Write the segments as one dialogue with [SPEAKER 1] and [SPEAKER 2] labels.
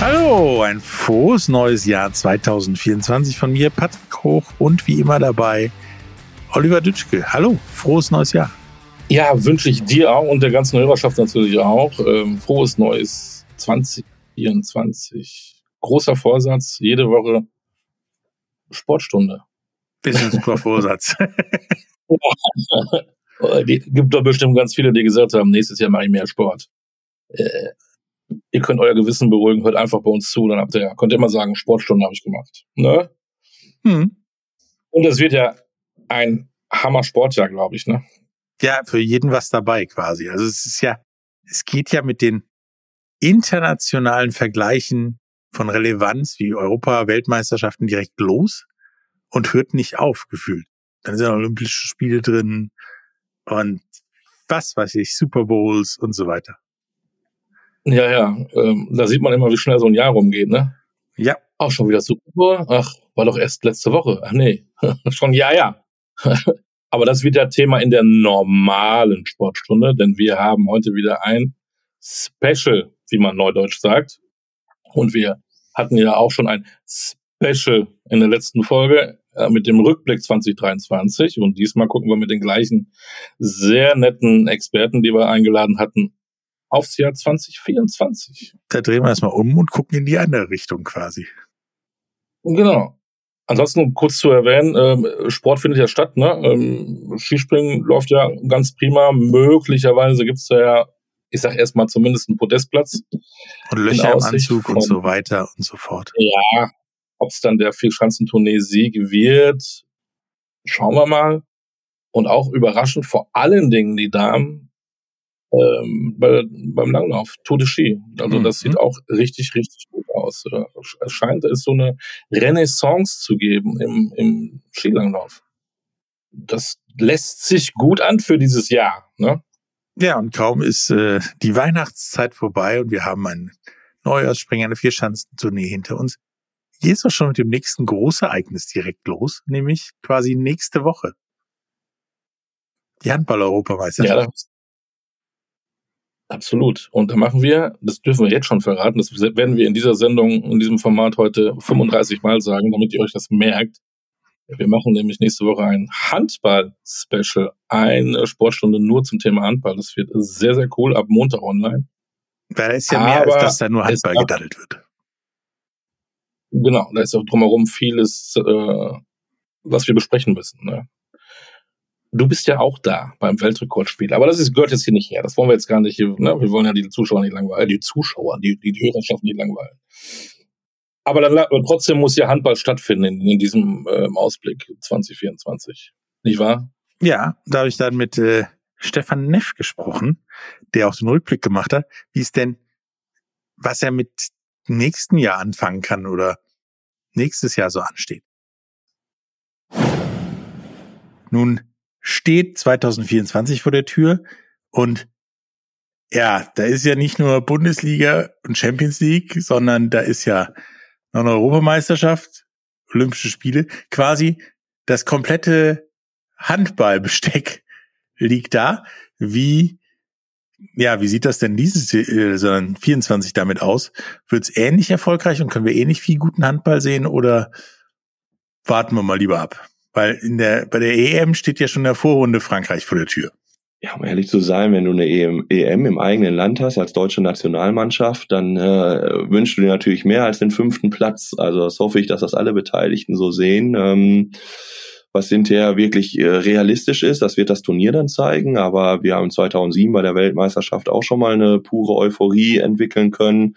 [SPEAKER 1] Hallo, ein frohes neues Jahr 2024 von mir, Patrick Hoch und wie immer dabei Oliver Dütschke. Hallo, frohes neues Jahr.
[SPEAKER 2] Ja, wünsche ich dir auch und der ganzen Hörerschaft natürlich auch. Ähm, frohes neues 2024. Großer Vorsatz, jede Woche Sportstunde.
[SPEAKER 1] Bisschen super Vorsatz.
[SPEAKER 2] Die gibt doch bestimmt ganz viele, die gesagt haben, nächstes Jahr mache ich mehr Sport. Äh, ihr könnt euer Gewissen beruhigen, hört einfach bei uns zu, dann habt ihr, könnt ihr immer sagen, Sportstunde habe ich gemacht. Ne?
[SPEAKER 1] Hm.
[SPEAKER 2] Und es wird ja ein Hammer-Sportjahr, glaube ich, ne?
[SPEAKER 1] Ja, für jeden was dabei quasi. Also es ist ja, es geht ja mit den internationalen Vergleichen von Relevanz wie Europa, Weltmeisterschaften direkt los und hört nicht auf, gefühlt. Dann sind Olympische Spiele drin und was weiß ich, Super Bowls und so weiter.
[SPEAKER 2] Ja, ja. Ähm, da sieht man immer, wie schnell so ein Jahr rumgeht, ne?
[SPEAKER 1] Ja,
[SPEAKER 2] Auch schon wieder super. Ach, war doch erst letzte Woche. Ach nee, schon ja, ja. Aber das wird ja Thema in der normalen Sportstunde, denn wir haben heute wieder ein Special, wie man neudeutsch sagt. Und wir hatten ja auch schon ein Special in der letzten Folge äh, mit dem Rückblick 2023. Und diesmal gucken wir mit den gleichen sehr netten Experten, die wir eingeladen hatten, aufs Jahr 2024.
[SPEAKER 1] da drehen wir erstmal um und gucken in die andere Richtung quasi.
[SPEAKER 2] Genau. Ansonsten kurz zu erwähnen, ähm, Sport findet ja statt, ne? Ähm, Skispringen läuft ja ganz prima. Möglicherweise gibt's da ja, ich sag erstmal zumindest einen Podestplatz.
[SPEAKER 1] Und Löcher im Anzug und
[SPEAKER 2] von-
[SPEAKER 1] so weiter und so fort.
[SPEAKER 2] Ja, ob's dann der Vierschanzentournee-Sieg wird, schauen wir mal. Und auch überraschend vor allen Dingen die Damen ähm, bei, beim Langlauf, Tour de Ski. Also das
[SPEAKER 1] Mhm.
[SPEAKER 2] sieht auch richtig, richtig gut aus. Es scheint es so eine Renaissance zu geben im, im Skilanglauf. Das lässt sich gut an für dieses Jahr. Ne?
[SPEAKER 1] Ja, und kaum ist äh, die Weihnachtszeit vorbei und wir haben ein Neujahrsspringen, eine Vierschanzentournee hinter uns. Hier ist auch schon mit dem nächsten Großereignis direkt los, nämlich quasi nächste Woche. Die Handball-Europameisterschaft.
[SPEAKER 2] Ja, das, absolut. Und da machen wir, das dürfen wir jetzt schon verraten, das werden wir in dieser Sendung, in diesem Format heute 35 Mal sagen, damit ihr euch das merkt. Wir machen nämlich nächste Woche ein Handball-Special, eine Sportstunde nur zum Thema Handball. Das wird sehr, sehr cool, ab Montag online.
[SPEAKER 1] Weil da ist ja mehr, als dass da nur Handball gedaddelt wird.
[SPEAKER 2] Genau, da ist auch drumherum vieles, äh, was wir besprechen müssen. Ne? Du bist ja auch da beim Weltrekordspiel, aber das ist, gehört jetzt hier nicht her. Das wollen wir jetzt gar nicht. Ne? Wir wollen ja die Zuschauer nicht langweilen, äh, die Zuschauer, die, die, die Hörerschaft nicht langweilen. Aber dann, trotzdem muss ja Handball stattfinden in, in diesem ähm, Ausblick 2024. Nicht wahr?
[SPEAKER 1] Ja, da habe ich dann mit äh, Stefan Neff gesprochen, der auch den Rückblick gemacht hat, wie es denn, was er mit nächsten Jahr anfangen kann oder nächstes Jahr so ansteht. Nun steht 2024 vor der Tür und ja, da ist ja nicht nur Bundesliga und Champions League, sondern da ist ja noch eine Europameisterschaft, Olympische Spiele, quasi das komplette Handballbesteck liegt da. Wie, ja, wie sieht das denn dieses äh, sondern 24 damit aus? Wird es ähnlich erfolgreich und können wir ähnlich viel guten Handball sehen oder warten wir mal lieber ab? Weil in der, bei der EM steht ja schon in der Vorrunde Frankreich vor der Tür.
[SPEAKER 3] Ja, um ehrlich zu sein, wenn du eine EM, EM im eigenen Land hast als deutsche Nationalmannschaft, dann äh, wünschst du dir natürlich mehr als den fünften Platz. Also das hoffe ich, dass das alle Beteiligten so sehen. Ähm, was hinterher wirklich äh, realistisch ist, das wird das Turnier dann zeigen. Aber wir haben 2007 bei der Weltmeisterschaft auch schon mal eine pure Euphorie entwickeln können.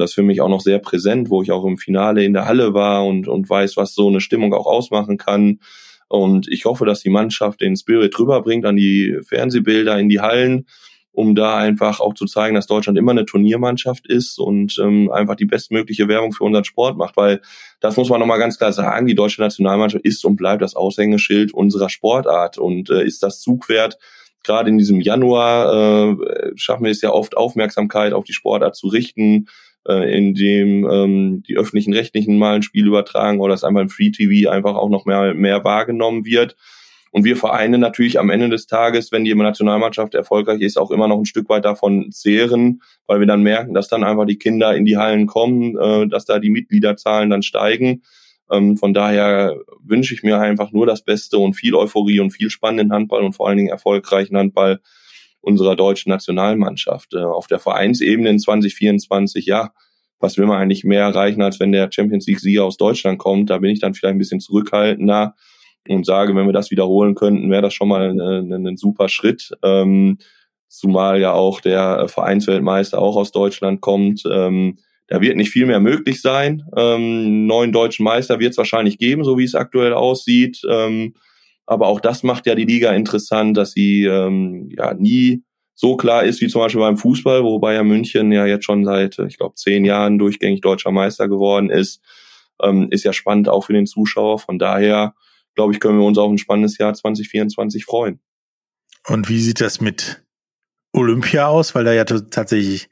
[SPEAKER 3] Und das für mich auch noch sehr präsent, wo ich auch im Finale in der Halle war und, und weiß, was so eine Stimmung auch ausmachen kann. Und ich hoffe, dass die Mannschaft den Spirit rüberbringt an die Fernsehbilder in die Hallen, um da einfach auch zu zeigen, dass Deutschland immer eine Turniermannschaft ist und ähm, einfach die bestmögliche Werbung für unseren Sport macht. Weil das muss man nochmal ganz klar sagen, die deutsche Nationalmannschaft ist und bleibt das Aushängeschild unserer Sportart und äh, ist das Zugpferd gerade in diesem Januar äh, schaffen wir es ja oft, Aufmerksamkeit auf die Sportart zu richten, äh, indem ähm, die öffentlichen Rechtlichen mal ein Spiel übertragen oder es einfach im Free TV einfach auch noch mehr, mehr wahrgenommen wird. Und wir Vereine natürlich am Ende des Tages, wenn die Nationalmannschaft erfolgreich ist, auch immer noch ein Stück weit davon zehren, weil wir dann merken, dass dann einfach die Kinder in die Hallen kommen, äh, dass da die Mitgliederzahlen dann steigen. Ähm, von daher wünsche ich mir einfach nur das Beste und viel Euphorie und viel spannenden Handball und vor allen Dingen erfolgreichen Handball unserer deutschen Nationalmannschaft. Äh, auf der Vereinsebene in 2024, ja, was will man eigentlich mehr erreichen, als wenn der Champions League-Sieger aus Deutschland kommt? Da bin ich dann vielleicht ein bisschen zurückhaltender und sage, wenn wir das wiederholen könnten, wäre das schon mal ein, ein, ein super Schritt. Ähm, zumal ja auch der Vereinsweltmeister auch aus Deutschland kommt. Ähm, da wird nicht viel mehr möglich sein. Ähm, neuen deutschen Meister wird es wahrscheinlich geben, so wie es aktuell aussieht. Ähm, aber auch das macht ja die Liga interessant, dass sie ähm, ja nie so klar ist wie zum Beispiel beim Fußball, wobei ja München ja jetzt schon seit, ich glaube, zehn Jahren durchgängig deutscher Meister geworden ist. Ähm, ist ja spannend auch für den Zuschauer. Von daher, glaube ich, können wir uns auf ein spannendes Jahr 2024 freuen.
[SPEAKER 1] Und wie sieht das mit Olympia aus? Weil da ja tatsächlich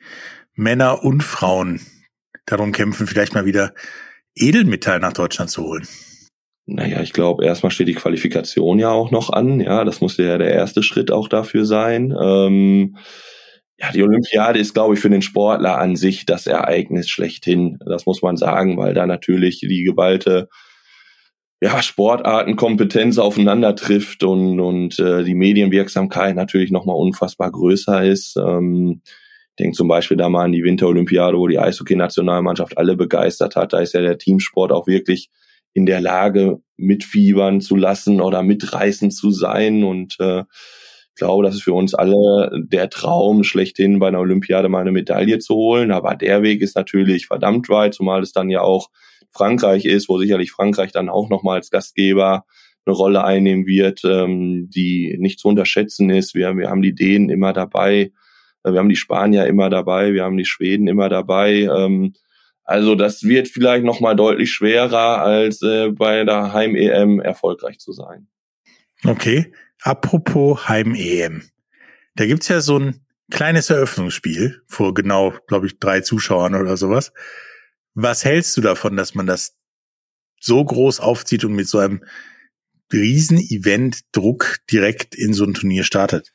[SPEAKER 1] Männer und Frauen darum kämpfen, vielleicht mal wieder Edelmetall nach Deutschland zu holen?
[SPEAKER 3] Naja, ich glaube, erstmal steht die Qualifikation ja auch noch an. Ja, das muss ja der erste Schritt auch dafür sein. Ähm, ja, die Olympiade ist, glaube ich, für den Sportler an sich das Ereignis schlechthin. Das muss man sagen, weil da natürlich die geballte ja, Sportartenkompetenz aufeinander trifft und, und äh, die Medienwirksamkeit natürlich nochmal unfassbar größer ist. Ähm, denke zum Beispiel da mal an die Winterolympiade, wo die Eishockey-Nationalmannschaft alle begeistert hat. Da ist ja der Teamsport auch wirklich in der Lage, mitfiebern zu lassen oder mitreißen zu sein. Und äh, ich glaube, das ist für uns alle der Traum, schlechthin bei einer Olympiade mal eine Medaille zu holen. Aber der Weg ist natürlich verdammt weit, zumal es dann ja auch Frankreich ist, wo sicherlich Frankreich dann auch nochmal als Gastgeber eine Rolle einnehmen wird, ähm, die nicht zu unterschätzen ist. Wir, wir haben die Dänen immer dabei. Wir haben die Spanier immer dabei, wir haben die Schweden immer dabei. Ähm, also das wird vielleicht noch mal deutlich schwerer, als äh, bei der Heim-EM erfolgreich zu sein.
[SPEAKER 1] Okay, apropos Heim-EM. Da gibt's ja so ein kleines Eröffnungsspiel vor genau, glaube ich, drei Zuschauern oder sowas. Was hältst du davon, dass man das so groß aufzieht und mit so einem riesen Event-Druck direkt in so ein Turnier startet?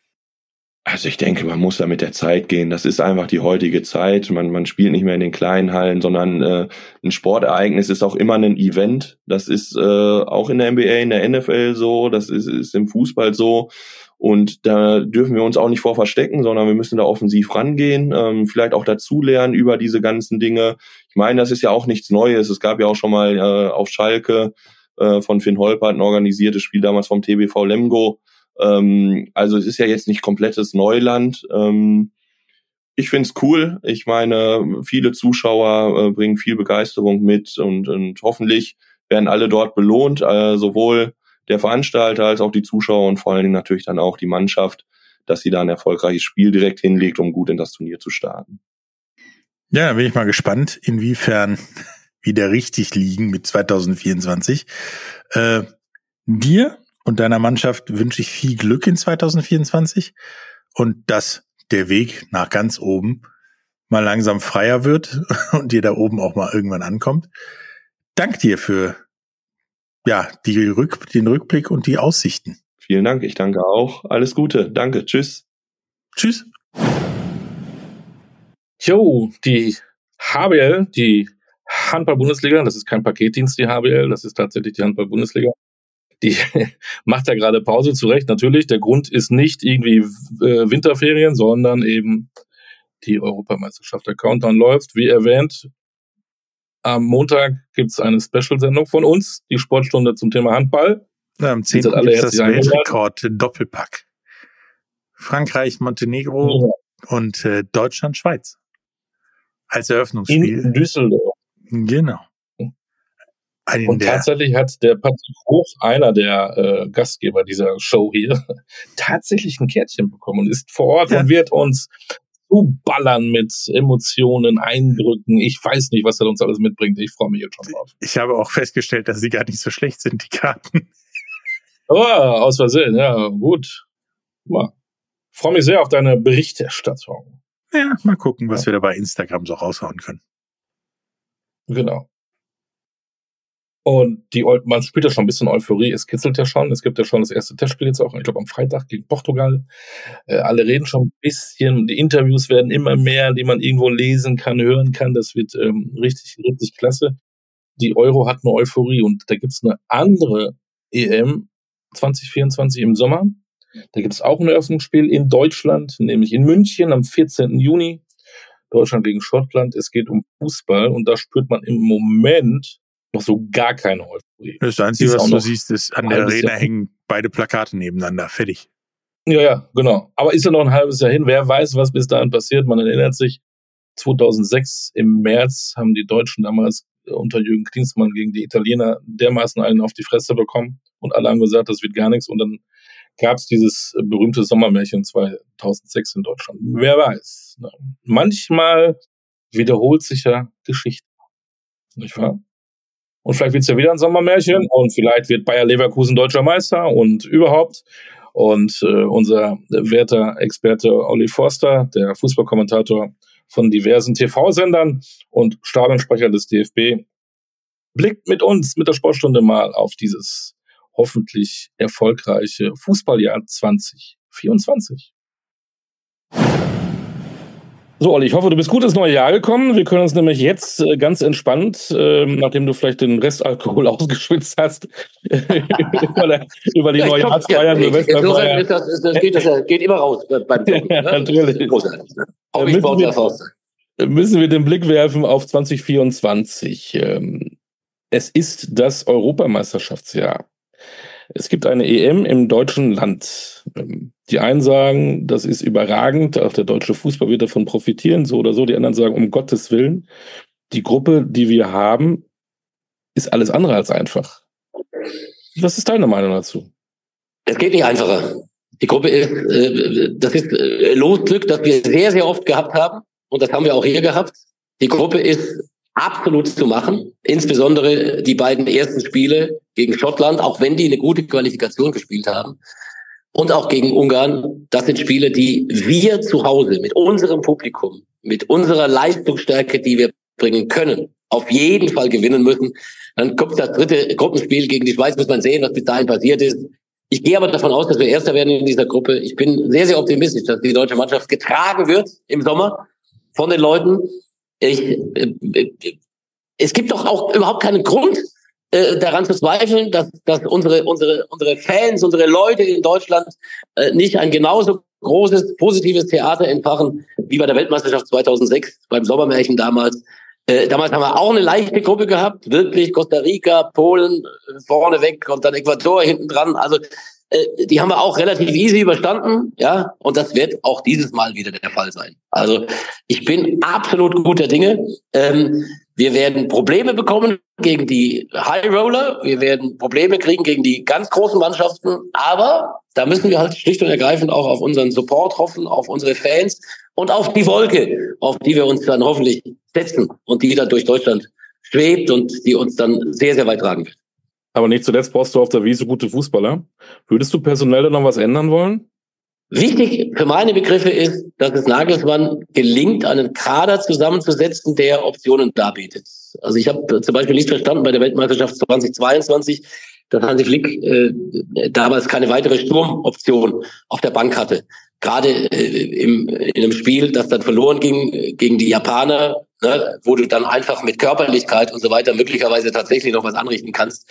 [SPEAKER 3] Also ich denke, man muss da mit der Zeit gehen. Das ist einfach die heutige Zeit. Man, man spielt nicht mehr in den kleinen Hallen, sondern äh, ein Sportereignis ist auch immer ein Event. Das ist äh, auch in der NBA, in der NFL so, das ist, ist im Fußball so. Und da dürfen wir uns auch nicht vor verstecken, sondern wir müssen da offensiv rangehen, ähm, vielleicht auch dazulernen über diese ganzen Dinge. Ich meine, das ist ja auch nichts Neues. Es gab ja auch schon mal äh, auf Schalke äh, von Finn Holpert ein organisiertes Spiel damals vom TBV Lemgo ähm, also es ist ja jetzt nicht komplettes Neuland. Ähm, ich find's cool. Ich meine, viele Zuschauer äh, bringen viel Begeisterung mit und, und hoffentlich werden alle dort belohnt, äh, sowohl der Veranstalter als auch die Zuschauer und vor allen Dingen natürlich dann auch die Mannschaft, dass sie da ein erfolgreiches Spiel direkt hinlegt, um gut in das Turnier zu starten.
[SPEAKER 1] Ja, da bin ich mal gespannt, inwiefern wieder richtig liegen mit 2024. Äh, dir und deiner Mannschaft wünsche ich viel Glück in 2024 und dass der Weg nach ganz oben mal langsam freier wird und dir da oben auch mal irgendwann ankommt. Dank dir für ja, die Rück, den Rückblick und die Aussichten.
[SPEAKER 3] Vielen Dank, ich danke auch. Alles Gute, danke, tschüss.
[SPEAKER 1] Tschüss.
[SPEAKER 2] Jo, die HBL, die Handball-Bundesliga, das ist kein Paketdienst, die HBL, das ist tatsächlich die Handball-Bundesliga die macht ja gerade Pause zurecht. Natürlich, der Grund ist nicht irgendwie äh, Winterferien, sondern eben die Europameisterschaft. Der Countdown läuft, wie erwähnt. Am Montag gibt's eine Special-Sendung von uns, die Sportstunde zum Thema Handball.
[SPEAKER 1] Ja, am 10. gibt das Weltrekord Doppelpack. Frankreich, Montenegro ja. und äh, Deutschland, Schweiz. Als Eröffnungsspiel.
[SPEAKER 2] In Düsseldorf.
[SPEAKER 1] Genau. Einen
[SPEAKER 2] Und tatsächlich hat der Patrick Hoch, einer der äh, Gastgeber dieser Show hier, tatsächlich ein Kärtchen bekommen und ist vor Ort
[SPEAKER 1] Ja.
[SPEAKER 2] und wird uns zuballern mit Emotionen, Eindrücken. Ich weiß nicht, was er uns alles mitbringt. Ich freue mich jetzt schon drauf.
[SPEAKER 1] ich habe auch festgestellt, dass sie gar nicht so schlecht sind, die Karten.
[SPEAKER 2] Oh, aus Versehen, ja, gut. Guck mal. Freue mich sehr auf deine Berichterstattung.
[SPEAKER 1] Ja, mal gucken, was wir da bei Instagram so raushauen können.
[SPEAKER 2] Genau. Und die, Eu- man spielt ja schon ein bisschen Euphorie, es kitzelt ja schon. Es gibt ja schon das erste Testspiel jetzt auch, ich glaube am Freitag gegen Portugal. Äh, alle reden schon ein bisschen, die Interviews werden immer mehr, die man irgendwo lesen kann, hören kann. Das wird ähm, richtig, richtig klasse. Die Euro hat eine Euphorie und da gibt's eine andere EM 2024 im Sommer. Da gibt's auch ein Eröffnungsspiel in Deutschland, nämlich in München am 14. Juni. Deutschland gegen Schottland. Es geht um Fußball und da spürt man im Moment noch so gar keine Euphorie.
[SPEAKER 1] Das Einzige,
[SPEAKER 2] Ist
[SPEAKER 1] was du siehst, ist, an der Arena
[SPEAKER 2] Jahr.
[SPEAKER 1] hängen beide Plakate nebeneinander. Fertig.
[SPEAKER 2] Ja, ja, genau. Aber ist ja noch ein halbes Jahr hin. Wer weiß, was bis dahin passiert. Man erinnert sich, 2006 im März haben die Deutschen damals äh, unter Jürgen Klinsmann gegen die Italiener dermaßen einen auf die Fresse bekommen und alle haben gesagt, das wird gar nichts. Und dann gab es dieses äh, berühmte Sommermärchen 2006 in Deutschland. Wer weiß. Ne? Manchmal wiederholt sich ja Geschichte. Nicht wahr? Und vielleicht wird es ja wieder ein Sommermärchen und vielleicht wird Bayer Leverkusen deutscher Meister und überhaupt. Und äh, unser werter Experte Olli Forster, der Fußballkommentator von diversen TV-Sendern und Stadionsprecher des DFB, blickt mit uns, mit der Sportstunde mal auf dieses hoffentlich erfolgreiche Fußballjahr 2024. So, Olli, ich hoffe, du bist gut ins neue Jahr gekommen. Wir können uns nämlich jetzt äh, ganz entspannt, ähm, nachdem du vielleicht den Restalkohol ausgeschwitzt hast, über, der, über die
[SPEAKER 4] Ja, ich komm-
[SPEAKER 2] Neujahrsfeiern,
[SPEAKER 4] ja. Insofern das, das, geht, das geht immer raus beim Joggen.
[SPEAKER 2] Ja,
[SPEAKER 4] ne?
[SPEAKER 2] natürlich.
[SPEAKER 4] Das großartig, ne?
[SPEAKER 2] Ja,
[SPEAKER 4] Hobbysportler
[SPEAKER 2] müssen wir-
[SPEAKER 4] Faust.
[SPEAKER 2] müssen wir den Blick werfen auf 2024. Ähm, Es ist das Europameisterschaftsjahr. Es gibt eine EM im deutschen Land. Ähm, Die einen sagen, das ist überragend, auch der deutsche Fußball wird davon profitieren, so oder so. Die anderen sagen, um Gottes Willen, die Gruppe, die wir haben, ist alles andere als einfach. Was ist deine Meinung dazu?
[SPEAKER 4] Es geht nicht einfacher. Die Gruppe ist, äh, das ist äh, Losglück, das wir sehr, sehr oft gehabt haben. Und das haben wir auch hier gehabt. Die Gruppe ist absolut zu machen. Insbesondere die beiden ersten Spiele gegen Schottland, auch wenn die eine gute Qualifikation gespielt haben. Und auch gegen Ungarn. Das sind Spiele, die wir zu Hause mit unserem Publikum, mit unserer Leistungsstärke, die wir bringen können, auf jeden Fall gewinnen müssen. Dann kommt das dritte Gruppenspiel gegen die Schweiz, muss man sehen, was bis dahin passiert ist. Ich gehe aber davon aus, dass wir Erster werden in dieser Gruppe. Ich bin sehr, sehr optimistisch, dass die deutsche Mannschaft getragen wird im Sommer von den Leuten. Ich, äh, äh, es gibt doch auch überhaupt keinen Grund, äh, daran zu zweifeln, dass, dass unsere, unsere, unsere Fans, unsere Leute in Deutschland äh, nicht ein genauso großes, positives Theater entfachen wie bei der Weltmeisterschaft 2006, beim Sommermärchen damals. Äh, damals haben wir auch eine leichte Gruppe gehabt, wirklich Costa Rica, Polen äh, vorne weg und dann Ecuador hinten dran. Also äh, die haben wir auch relativ easy überstanden, ja, und das wird auch dieses Mal wieder der Fall sein. Also ich bin absolut guter Dinge. Ähm, wir werden Probleme bekommen gegen die High Roller, wir werden Probleme kriegen gegen die ganz großen Mannschaften, aber da müssen wir halt schlicht und ergreifend auch auf unseren Support hoffen, auf unsere Fans und auf die Wolke, auf die wir uns dann hoffentlich setzen und die dann durch Deutschland schwebt und die uns dann sehr, sehr weit tragen wird.
[SPEAKER 2] Aber nicht zuletzt brauchst du auf der Wiese gute Fußballer. Würdest du personell da noch was ändern wollen?
[SPEAKER 4] Wichtig für meine Begriffe ist, dass es Nagelsmann gelingt, einen Kader zusammenzusetzen, der Optionen darbietet. Also ich habe zum Beispiel nicht verstanden bei der Weltmeisterschaft 2022, dass Hansi Flick äh, damals keine weitere Sturmoption auf der Bank hatte. Gerade äh, im, in einem Spiel, das dann verloren ging äh, gegen die Japaner, ne, wo du dann einfach mit Körperlichkeit und so weiter möglicherweise tatsächlich noch was anrichten kannst.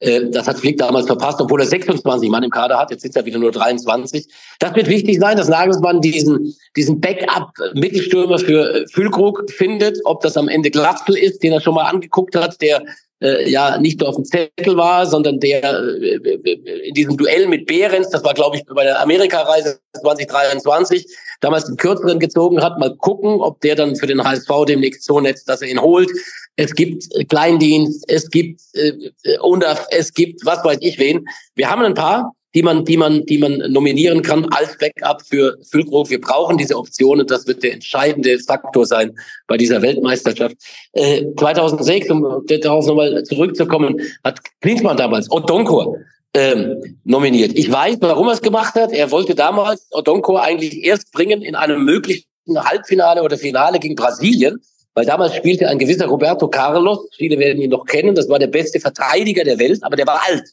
[SPEAKER 4] Äh, Das hat Flick damals verpasst, obwohl er 26 Mann im Kader hat. Jetzt sind er wieder nur 23. Das wird wichtig sein, dass Nagelsmann diesen, diesen Backup-Mittelstürmer für äh, Füllkrug findet. Ob das am Ende Glatzel ist, den er schon mal angeguckt hat, der äh, ja nicht nur auf dem Zettel war, sondern der äh, in diesem Duell mit Behrens, das war glaube ich bei der Amerikareise 2023, damals den kürzeren gezogen hat, mal gucken, ob der dann für den HSV demnächst so netzt, dass er ihn holt. Es gibt Kleindienst, es gibt äh, UNDAF, es gibt was weiß ich wen. Wir haben ein paar, die man, die man, die man nominieren kann als Backup für Füllkrug. Wir brauchen diese Optionen. Das wird der entscheidende Faktor sein bei dieser Weltmeisterschaft. Äh, 2006, um darauf nochmal zurückzukommen, hat Klinsmann damals Odonkor ähm, nominiert. Ich weiß, warum er es gemacht hat. Er wollte damals Odonkor eigentlich erst bringen in einem möglichen Halbfinale oder Finale gegen Brasilien. Weil damals spielte ein gewisser Roberto Carlos, viele werden ihn noch kennen, das war der beste Verteidiger der Welt, aber der war alt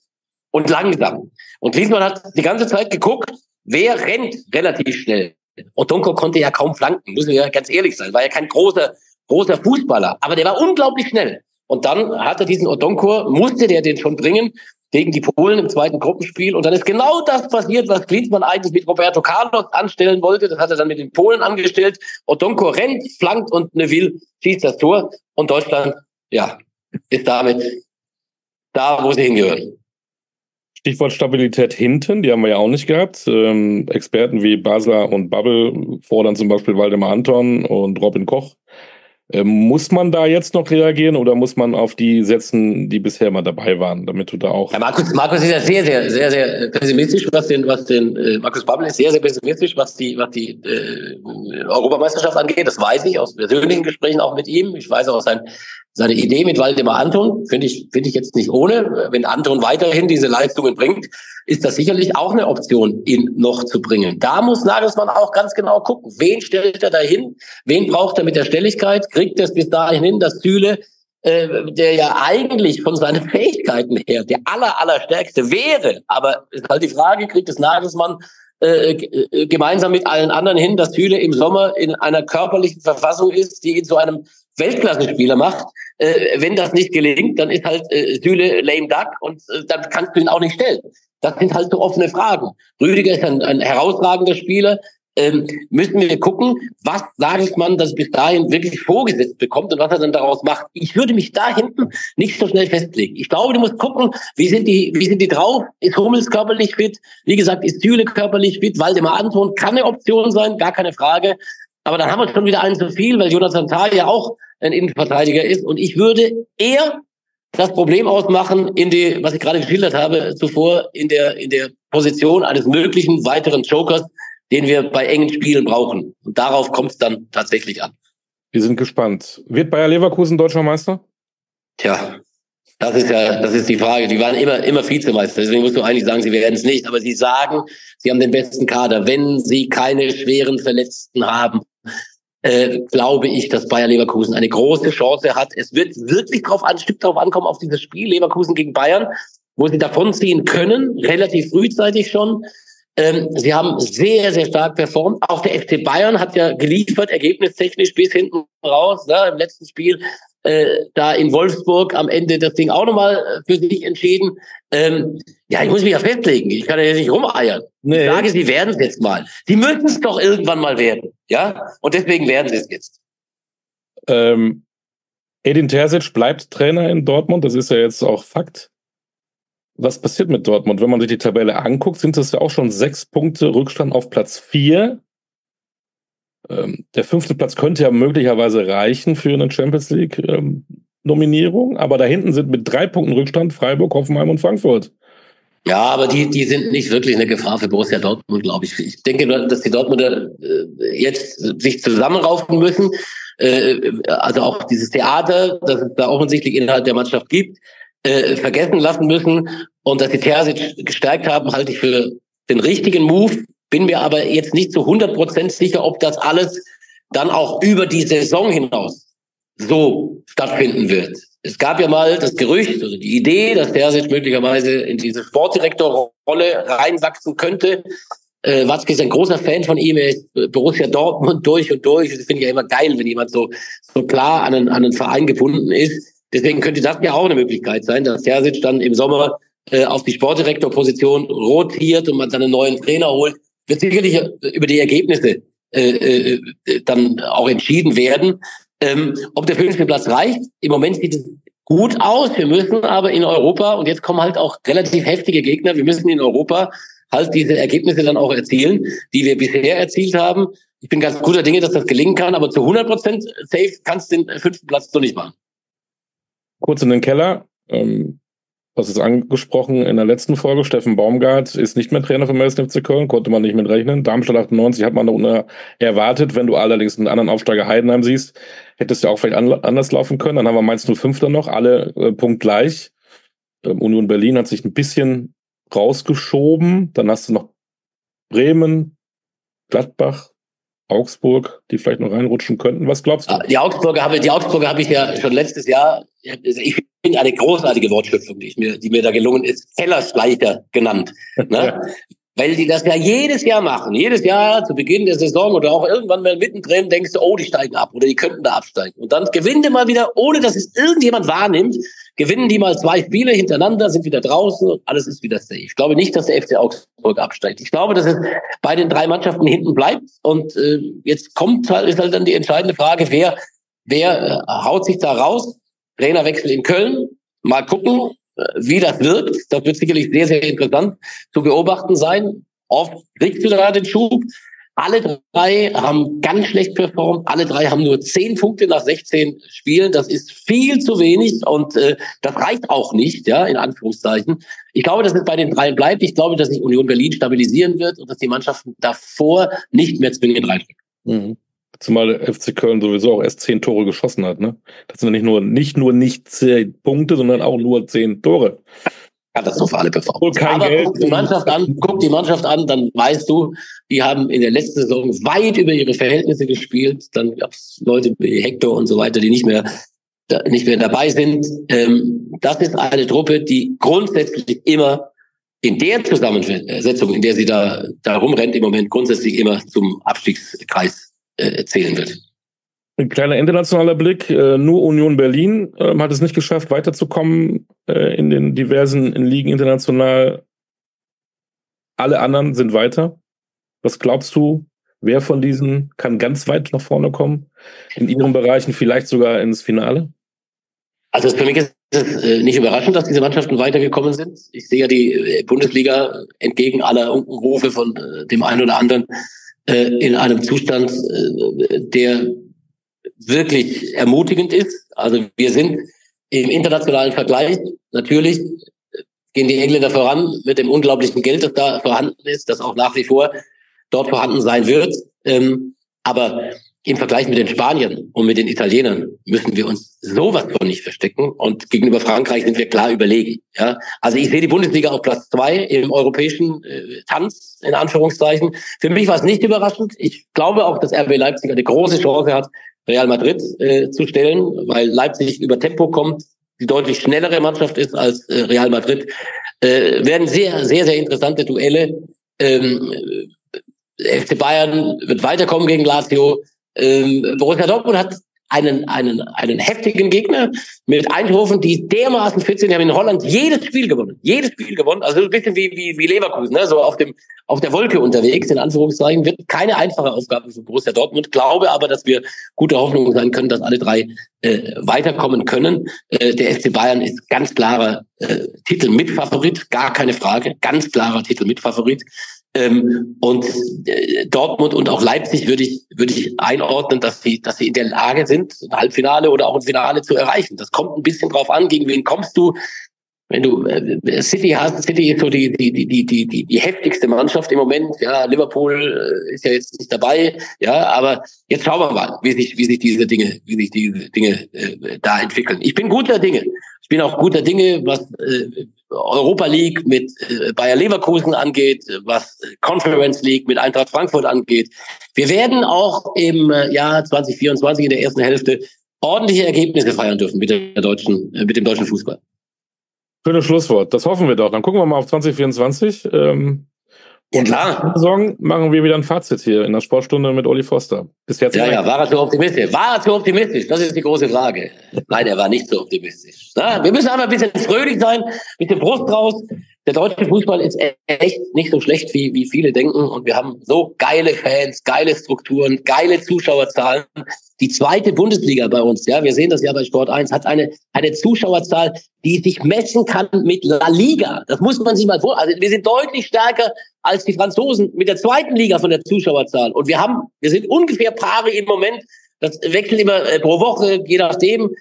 [SPEAKER 4] und langsam. Und Klinsmann hat die ganze Zeit geguckt, wer rennt relativ schnell. Odonko konnte ja kaum flanken, müssen wir ja ganz ehrlich sein, war ja kein großer, großer Fußballer, aber der war unglaublich schnell. Und dann hat er diesen Odonkor, musste der den schon bringen gegen die Polen im zweiten Gruppenspiel. Und dann ist genau das passiert, was Klinsmann eigentlich mit Roberto Carlos anstellen wollte. Das hat er dann mit den Polen angestellt. Odonko rennt, flankt und Neville schießt das Tor. Und Deutschland, ja, ist damit da, wo sie hingehören.
[SPEAKER 2] Stichwort Stabilität hinten, die haben wir ja auch nicht gehabt. Ähm, Experten wie Basler und Bubble fordern zum Beispiel Waldemar Anton und Robin Koch. Ähm, muss man da jetzt noch reagieren oder muss man auf die setzen, die bisher mal dabei waren, damit du da auch.
[SPEAKER 4] Ja, Markus, Markus ist ja sehr, sehr, sehr, sehr pessimistisch, was den, was den, äh, Markus Bubble ist sehr, sehr pessimistisch, was die, was die äh, Europameisterschaft angeht. Das weiß ich aus persönlichen Gesprächen auch mit ihm. Ich weiß auch sein, seine Idee mit Waldemar Anton finde ich, finde ich jetzt nicht ohne. Wenn Anton weiterhin diese Leistungen bringt, ist das sicherlich auch eine Option, ihn noch zu bringen. Da muss Nagelsmann auch ganz genau gucken. Wen stellt er da hin? Wen braucht er mit der Stelligkeit? Kriegt er es bis dahin hin, dass Süle, äh, der ja eigentlich von seinen Fähigkeiten her der aller, allerstärkste wäre, aber ist halt die Frage, kriegt es Nagelsmann äh, äh gemeinsam mit allen anderen hin, dass Süle im Sommer in einer körperlichen Verfassung ist, die ihn zu einem Weltklasse-Spieler macht. Äh, wenn das nicht gelingt, dann ist halt äh, Süle lame duck und äh, dann kannst du ihn auch nicht stellen. Das sind halt so offene Fragen. Rüdiger ist ein, ein herausragender Spieler. Ähm, müssen wir gucken, was Nagelsmann das bis dahin wirklich vorgesetzt bekommt und was er dann daraus macht. Ich würde mich da hinten nicht so schnell festlegen. Ich glaube, du musst gucken, wie sind die, wie sind die drauf? Ist Hummels körperlich fit? Wie gesagt, ist Süle körperlich fit? Waldemar Anton kann eine Option sein, gar keine Frage. Aber dann haben wir schon wieder einen zu viel, weil Jonathan Tah ja auch ein Innenverteidiger ist. Und ich würde eher das Problem ausmachen in die, was ich gerade geschildert habe zuvor, in der, in der Position eines möglichen weiteren Jokers, den wir bei engen Spielen brauchen. Und darauf kommt es dann tatsächlich an.
[SPEAKER 2] Wir sind gespannt. Wird Bayer Leverkusen deutscher Meister?
[SPEAKER 4] Tja, das ist ja, das ist die Frage. Die waren immer, immer Vizemeister. Deswegen musst du eigentlich sagen, sie werden es nicht. Aber sie sagen, sie haben den besten Kader. Wenn sie keine schweren Verletzten haben, äh, glaube ich, dass Bayer Leverkusen eine große Chance hat. Es wird wirklich drauf ein Stück darauf ankommen, auf dieses Spiel Leverkusen gegen Bayern, wo sie davonziehen können, relativ frühzeitig schon. Ähm, sie haben sehr, sehr stark performt. Auch der FC Bayern hat ja geliefert, ergebnistechnisch bis hinten raus. Ne? Im letzten Spiel äh, da in Wolfsburg am Ende das Ding auch nochmal äh, für sich entschieden. Ähm, ja, ich muss mich ja festlegen. Ich kann ja jetzt nicht rumeiern. Nee. Ich sage, sie werden es jetzt mal. Sie müssen es doch irgendwann mal werden. Ja, und deswegen werden sie es jetzt.
[SPEAKER 2] Ähm, Edin Terzic bleibt Trainer in Dortmund. Das ist ja jetzt auch Fakt. Was passiert mit Dortmund? Wenn man sich die Tabelle anguckt, sind es ja auch schon sechs Punkte Rückstand auf Platz vier. Ähm, der fünfte Platz könnte ja möglicherweise reichen für eine Champions League ähm, Nominierung, aber da hinten sind mit drei Punkten Rückstand Freiburg, Hoffenheim und Frankfurt.
[SPEAKER 4] Ja, aber die, die sind nicht wirklich eine Gefahr für Borussia Dortmund, glaube ich. Ich denke, dass die Dortmunder äh, jetzt sich zusammenraufen müssen. Äh, also auch dieses Theater, das es da offensichtlich innerhalb der Mannschaft gibt, äh, vergessen lassen müssen. Und dass die Terzic gestärkt haben, halte ich für den richtigen Move. Bin mir aber jetzt nicht zu 100 Prozent sicher, ob das alles dann auch über die Saison hinaus so stattfinden wird. Es gab ja mal das Gerücht oder die Idee, dass der sich möglicherweise in diese Sportdirektorrolle reinwachsen könnte. Äh, Watzke ist ein großer Fan von ihm. Er ist Borussia Dortmund durch und durch. Das finde ich ja immer geil, wenn jemand so, so klar an einen, an einen Verein gebunden ist. Deswegen könnte das ja auch eine Möglichkeit sein, dass Terzic dann im Sommer äh, auf die Sportdirektorposition rotiert und man dann einen neuen Trainer holt. Wird sicherlich über die Ergebnisse äh, äh, dann auch entschieden werden. Ähm, ob der fünfte Platz reicht, im Moment sieht es gut aus. Wir müssen aber in Europa, und jetzt kommen halt auch relativ heftige Gegner, wir müssen in Europa halt diese Ergebnisse dann auch erzielen, die wir bisher erzielt haben. Ich bin ganz guter Dinge, dass das gelingen kann, aber zu 100 Prozent safe kannst du den fünften Platz so nicht machen.
[SPEAKER 2] Kurz in den Keller. Ähm, was ist angesprochen in der letzten Folge? Steffen Baumgart ist nicht mehr Trainer vom 1. FC Köln, konnte man nicht mit rechnen. Darmstadt 98 hat man noch erwartet. Wenn du allerdings einen anderen Aufsteiger Heidenheim siehst, hättest du auch vielleicht anders laufen können. Dann haben wir Mainz 05 dann noch, alle äh, punktgleich. Ähm, Union Berlin hat sich ein bisschen rausgeschoben. Dann hast du noch Bremen, Gladbach, Augsburg, die vielleicht noch reinrutschen könnten. Was glaubst du?
[SPEAKER 4] Die Augsburger habe, die Augsburger habe ich ja schon letztes Jahr, ich finde eine großartige Wortschöpfung, die, ich mir, die mir da gelungen ist, Kellerschleicher genannt. Ne? Weil die das ja jedes Jahr machen. Jedes Jahr zu Beginn der Saison oder auch irgendwann mal mittendrin denkst du, oh, die steigen ab oder die könnten da absteigen. Und dann gewinnen die mal wieder, ohne dass es irgendjemand wahrnimmt, gewinnen die mal zwei Spiele hintereinander, sind wieder draußen und alles ist wieder safe. Ich glaube nicht, dass der FC Augsburg absteigt. Ich glaube, dass es bei den drei Mannschaften hinten bleibt. Und äh, jetzt kommt halt, ist halt dann die entscheidende Frage, wer, wer äh, haut sich da raus? Trainerwechsel in Köln. Mal gucken, wie das wirkt. Das wird sicherlich sehr, sehr interessant zu beobachten sein. Oft kriegst du da den Schub. Alle drei haben ganz schlecht performt. Alle drei haben nur zehn Punkte nach 16 Spielen. Das ist viel zu wenig und äh, das reicht auch nicht, ja, in Anführungszeichen. Ich glaube, dass es bei den dreien bleibt. Ich glaube, dass sich Union Berlin stabilisieren wird und dass die Mannschaften davor nicht mehr zwingend reindrücken.
[SPEAKER 2] Mhm. Zumal der FC Köln sowieso auch erst zehn Tore geschossen hat. Ne? Das sind ja nicht nur nicht nur nicht zehn Punkte, sondern auch nur zehn Tore.
[SPEAKER 4] Katastrophale Performance. Aber Geld. guck die Mannschaft an, guck die Mannschaft an, dann weißt du, die haben in der letzten Saison weit über ihre Verhältnisse gespielt. Dann gab es Leute wie Hector und so weiter, die nicht mehr nicht mehr dabei sind. Ähm, das ist eine Truppe, die grundsätzlich immer in der Zusammensetzung, in der sie da, da rumrennt, im Moment grundsätzlich immer zum Abstiegskreis äh, zählen wird.
[SPEAKER 2] Ein kleiner internationaler Blick. Äh, nur Union Berlin äh, hat es nicht geschafft, weiterzukommen äh, in den diversen Ligen international. Alle anderen sind weiter. Was glaubst du, wer von diesen kann ganz weit nach vorne kommen? In ihren Bereichen vielleicht sogar ins Finale?
[SPEAKER 4] Also für mich ist es nicht überraschend, dass diese Mannschaften weitergekommen sind. Ich sehe ja die Bundesliga entgegen aller Rufe von dem einen oder anderen in einem Zustand, äh, der wirklich ermutigend ist. Also wir sind im internationalen Vergleich natürlich gehen die Engländer voran mit dem unglaublichen Geld, das da vorhanden ist, das auch nach wie vor dort vorhanden sein wird. Ähm, aber im Vergleich mit den Spaniern und mit den Italienern müssen wir uns sowas von nicht verstecken. Und gegenüber Frankreich sind wir klar überlegen. Ja, also ich sehe die Bundesliga auf Platz zwei im europäischen äh, Tanz in Anführungszeichen. Für mich war es nicht überraschend. Ich glaube auch, dass RB Leipzig eine große Chance hat, Real Madrid äh, zu stellen, weil Leipzig über Tempo kommt, die deutlich schnellere Mannschaft ist als äh, Real Madrid. Äh, werden sehr, sehr, sehr interessante Duelle. Ähm, FC Bayern wird weiterkommen gegen Lazio. Ähm, Borussia Dortmund hat einen, einen, einen heftigen Gegner mit Eindhoven, die dermaßen fit sind. Die haben in Holland jedes Spiel gewonnen. Jedes Spiel gewonnen. Also ein bisschen wie, wie, wie Leverkusen, ne? so auf, dem, auf der Wolke unterwegs, in Anführungszeichen. Wird keine einfache Aufgabe für Borussia Dortmund. Glaube aber, dass wir gute Hoffnung sein können, dass alle drei äh, weiterkommen können. Äh, der FC Bayern ist ganz klarer äh, Titel-Mitfavorit, gar keine Frage. Ganz klarer Titel-Mitfavorit. Ähm, und äh, Dortmund und auch Leipzig würde ich, würde ich einordnen, dass sie, dass sie in der Lage sind, ein Halbfinale oder auch ein Finale zu erreichen. Das kommt ein bisschen drauf an, gegen wen kommst du. Wenn du äh, City hast, City ist so die, die, die, die, die, die, heftigste Mannschaft im Moment. Ja, Liverpool äh, ist ja jetzt nicht dabei. Ja, aber jetzt schauen wir mal, wie sich, wie sich diese Dinge, wie sich diese Dinge äh, da entwickeln. Ich bin guter Dinge. Bin auch guter Dinge, was äh, Europa League mit äh, Bayer Leverkusen angeht, was Conference League mit Eintracht Frankfurt angeht. Wir werden auch im äh, Jahr 2024 in der ersten Hälfte ordentliche Ergebnisse feiern dürfen mit der deutschen, äh, mit dem deutschen Fußball.
[SPEAKER 2] Schönes Schlusswort. Das hoffen wir doch. Dann gucken wir mal auf 2024. Ähm,
[SPEAKER 4] ja, klar.
[SPEAKER 2] Saison machen wir wieder ein Fazit hier in der Sportstunde mit Olli Foster.
[SPEAKER 4] Bis jetzt. Ja, ja, war er zu optimistisch? War er zu optimistisch? Das ist die große Frage. Nein, er war nicht so optimistisch. Na, wir müssen einfach ein bisschen fröhlich sein, mit der Brust raus. Der deutsche Fußball ist echt nicht so schlecht, wie, wie viele denken. Und wir haben so geile Fans, geile Strukturen, geile Zuschauerzahlen. Die zweite Bundesliga bei uns, ja, wir sehen das ja bei Sport 1, hat eine, eine Zuschauerzahl, die sich messen kann mit La Liga. Das muss man sich mal vor. Also wir sind deutlich stärker als die Franzosen mit der zweiten Liga von der Zuschauerzahl. Und wir haben, wir sind ungefähr Paare im Moment. Das wechselt immer äh, pro Woche, je nachdem.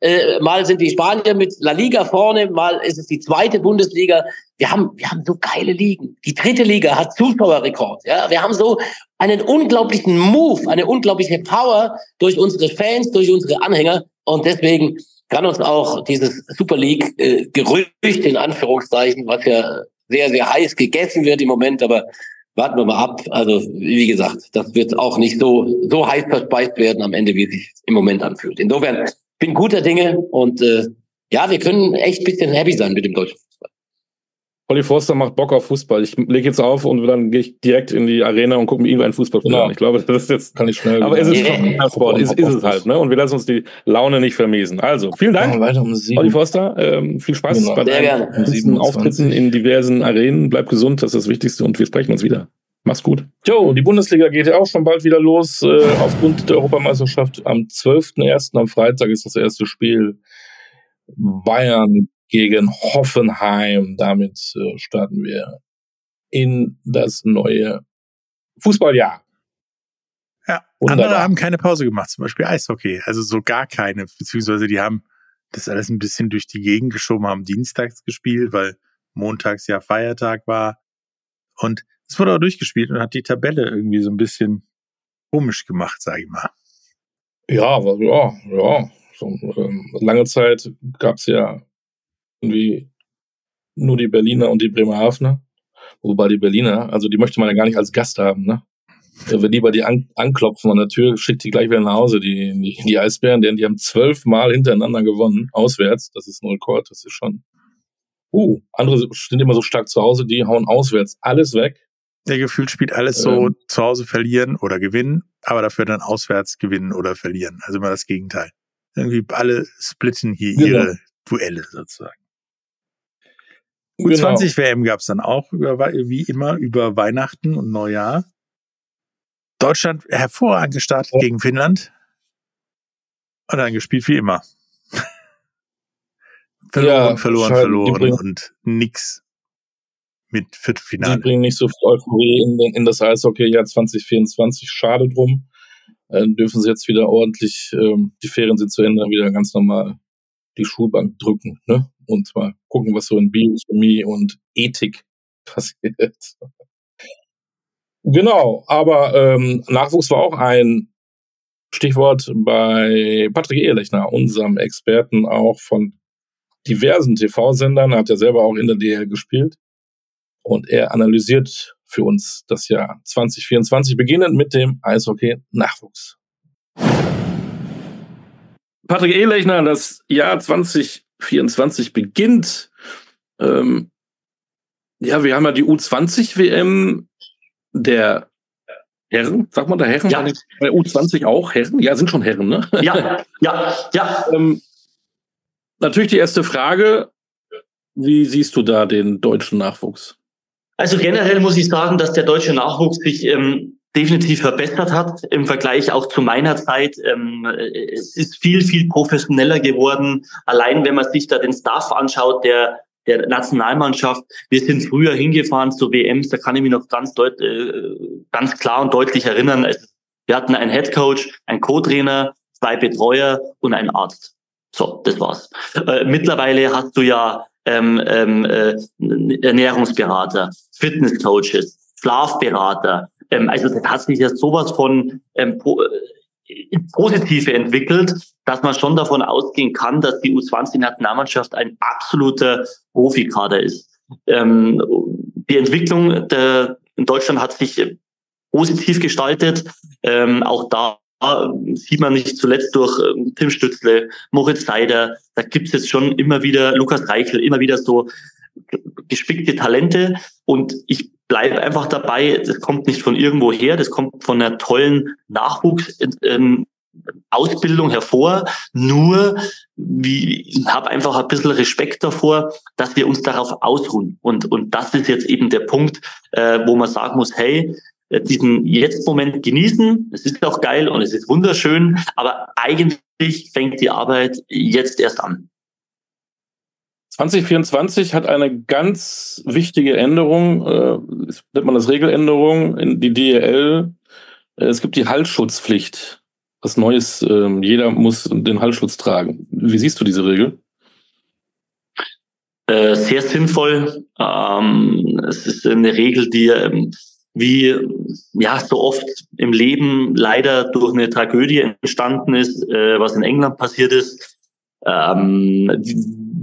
[SPEAKER 4] Äh, mal sind die Spanier mit La Liga vorne, mal ist es die zweite Bundesliga. Wir haben, wir haben so geile Ligen. Die dritte Liga hat Zuschauerrekord. Ja, wir haben so einen unglaublichen Move, eine unglaubliche Power durch unsere Fans, durch unsere Anhänger. Und deswegen kann uns auch dieses Super League äh, Gerücht in Anführungszeichen, was ja sehr, sehr heiß gegessen wird im Moment, aber warten wir mal ab. Also, wie gesagt, das wird auch nicht so, so heiß verspeist werden am Ende, wie es sich im Moment anfühlt. Insofern bin guter Dinge und äh, ja, wir können echt bisschen happy sein mit dem deutschen Fußball.
[SPEAKER 2] Olli Forster macht Bock auf Fußball. Ich lege jetzt auf und dann gehe ich direkt in die Arena und gucke mir irgendeinen Fußballspiel genau. an. Ich glaube, das ist jetzt kann ich schnell. Aber es ist yeah. Sport, ist, ist es halt, ne? Und wir lassen uns die Laune nicht vermiesen. Also vielen Dank, um Olli Forster. Ähm, viel Spaß genau. bei deinen Auftritten in diversen Arenen. Bleib gesund, das ist das Wichtigste und wir sprechen uns wieder. Mach's gut. Jo, die Bundesliga geht ja auch schon bald wieder los. Äh, aufgrund der Europameisterschaft am 12.01. am Freitag ist das erste Spiel. Bayern gegen Hoffenheim. Damit äh, starten wir in das neue Fußballjahr.
[SPEAKER 1] Ja, Wunderbar. andere haben keine Pause gemacht, zum Beispiel Eishockey. Also so gar keine, beziehungsweise die haben das alles ein bisschen durch die Gegend geschoben, haben dienstags gespielt, weil montags ja Feiertag war. Und es wurde auch durchgespielt und hat die Tabelle irgendwie so ein bisschen komisch gemacht, sage ich mal.
[SPEAKER 2] Ja, ja, ja. So, ähm, lange Zeit gab es ja irgendwie nur die Berliner und die Bremerhavener. Wobei die Berliner, also die möchte man ja gar nicht als Gast haben, ne? Wenn die bei dir an, anklopfen an der Tür, schickt die gleich wieder nach Hause, die, die, die Eisbären, denn die haben zwölfmal hintereinander gewonnen, auswärts. Das ist null Court, das ist schon. Uh, andere sind immer so stark zu Hause, die hauen auswärts alles weg
[SPEAKER 1] der Gefühl spielt alles so ähm, zu Hause verlieren oder gewinnen, aber dafür dann auswärts gewinnen oder verlieren. Also immer das Gegenteil. Irgendwie alle splitten hier genau. ihre Duelle sozusagen. Genau. U20 WM gab es dann auch über, wie immer über Weihnachten und Neujahr. Deutschland hervorragend gestartet ja. gegen Finnland und dann gespielt wie immer. verloren, ja, verloren, verloren und nix mit Viertelfinale.
[SPEAKER 2] Die bringen nicht so viel Euphorie in, in das Eishockey-Jahr 2024. Schade drum. Äh, dürfen sie jetzt wieder ordentlich, ähm, die Ferien sind zu Ende, wieder ganz normal die Schulbank drücken ne? und mal gucken, was so in Biochemie und Ethik passiert. genau, aber ähm, Nachwuchs war auch ein Stichwort bei Patrick Ehrlechner, unserem Experten auch von diversen TV-Sendern, hat ja selber auch in der DL gespielt. Und er analysiert für uns das Jahr 2024, beginnend mit dem Eishockey-Nachwuchs. Patrick Ehlechner, das Jahr 2024 beginnt. Ähm, ja, wir haben ja die U20-WM der Herren, sagt man da Herren? Ja. Bei U20 auch Herren? Ja, sind schon Herren, ne?
[SPEAKER 4] Ja, ja, ja.
[SPEAKER 2] ähm, natürlich die erste Frage. Wie siehst du da den deutschen Nachwuchs?
[SPEAKER 4] Also generell muss ich sagen, dass der deutsche Nachwuchs sich ähm, definitiv verbessert hat im Vergleich auch zu meiner Zeit. Ähm, es ist viel, viel professioneller geworden. Allein wenn man sich da den Staff anschaut, der der Nationalmannschaft. Wir sind früher hingefahren zu WMs, da kann ich mich noch ganz, deut äh, ganz klar und deutlich erinnern. Wir hatten einen Headcoach, einen Co-Trainer, zwei Betreuer und einen Arzt. So, das war's. Äh, mittlerweile hast du ja ähm, ähm, äh, Ernährungsberater, Fitnesscoaches, Schlafberater. Ähm, also das hat sich ja sowas von ähm, po äh, Positive entwickelt, dass man schon davon ausgehen kann, dass die U20-Nationalmannschaft ein absoluter Profikader ist. Ähm, die Entwicklung der, in Deutschland hat sich positiv gestaltet. Ähm, auch da sieht man nicht zuletzt durch ähm, Tim Stützle, Moritz Seider, da gibt es jetzt schon immer wieder Lukas Reichel, immer wieder so gespickte Talente und ich bleibe einfach dabei, das kommt nicht von irgendwo her, das kommt von einer tollen Nachwuchsentwicklung
[SPEAKER 5] Ausbildung hervor. Nur, ich habe einfach ein bisschen Respekt davor, dass wir uns darauf ausruhen. Und, und das ist jetzt eben der Punkt, äh, wo man sagen muss, hey, diesen Jetzt-Moment genießen. Es ist auch geil und es ist wunderschön, aber eigentlich fängt die Arbeit jetzt erst an.
[SPEAKER 2] 2024 hat eine ganz wichtige Änderung, äh, nennt man das Regeländerung in die DEL. Äh, es gibt die Halsschutzpflicht. Was Neues, äh, jeder muss den Halsschutz tragen. Wie siehst du diese Regel?
[SPEAKER 5] Äh, sehr sinnvoll. Ähm, es ist eine Regel, die ähm, wie ja so oft im Leben leider durch eine Tragödie entstanden ist, äh, was in England passiert ist. Ähm,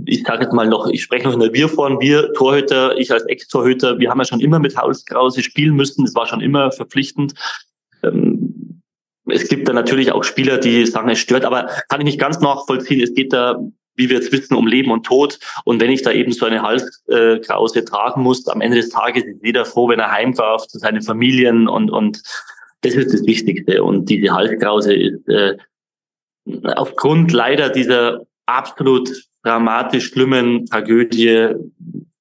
[SPEAKER 5] ich sage jetzt mal noch, ich spreche noch in der Wir-Form, wir Torhüter, ich als Ex-Torhüter, wir haben ja schon immer mit Hauskrause spielen müssen, es war schon immer verpflichtend. Ähm, es gibt da natürlich auch Spieler, die sagen, es stört, aber kann ich nicht ganz nachvollziehen. Es geht da wie wir jetzt wissen, um Leben und Tod. Und wenn ich da eben so eine Halskrause tragen muss, am Ende des Tages ist jeder froh, wenn er heimdarf zu seinen Familien und, und das ist das Wichtigste. Und diese Halskrause ist äh, aufgrund leider dieser absolut dramatisch schlimmen Tragödie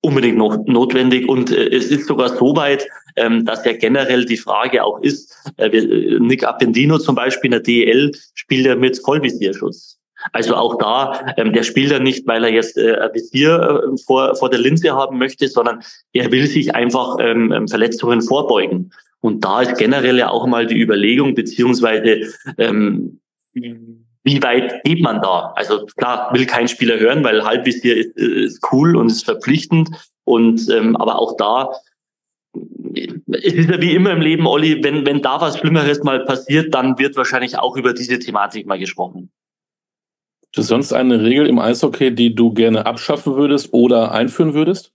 [SPEAKER 5] unbedingt noch notwendig. Und äh, es ist sogar so weit, ähm, dass ja generell die Frage auch ist, äh, Nick Appendino zum Beispiel in der DEL spielt ja mit Vollvisierschutz. Also auch da, ähm, der spielt er nicht, weil er jetzt äh, ein Visier äh, vor, vor der Linse haben möchte, sondern er will sich einfach ähm, ähm, Verletzungen vorbeugen. Und da ist generell ja auch mal die Überlegung, beziehungsweise ähm, wie weit geht man da? Also klar, will kein Spieler hören, weil Halbvisier ist, ist cool und ist verpflichtend. Und ähm, aber auch da es ist ja wie immer im Leben, Olli, wenn, wenn da was Schlimmeres mal passiert, dann wird wahrscheinlich auch über diese Thematik mal gesprochen.
[SPEAKER 2] Gibt es sonst eine Regel im Eishockey, die du gerne abschaffen würdest oder einführen würdest?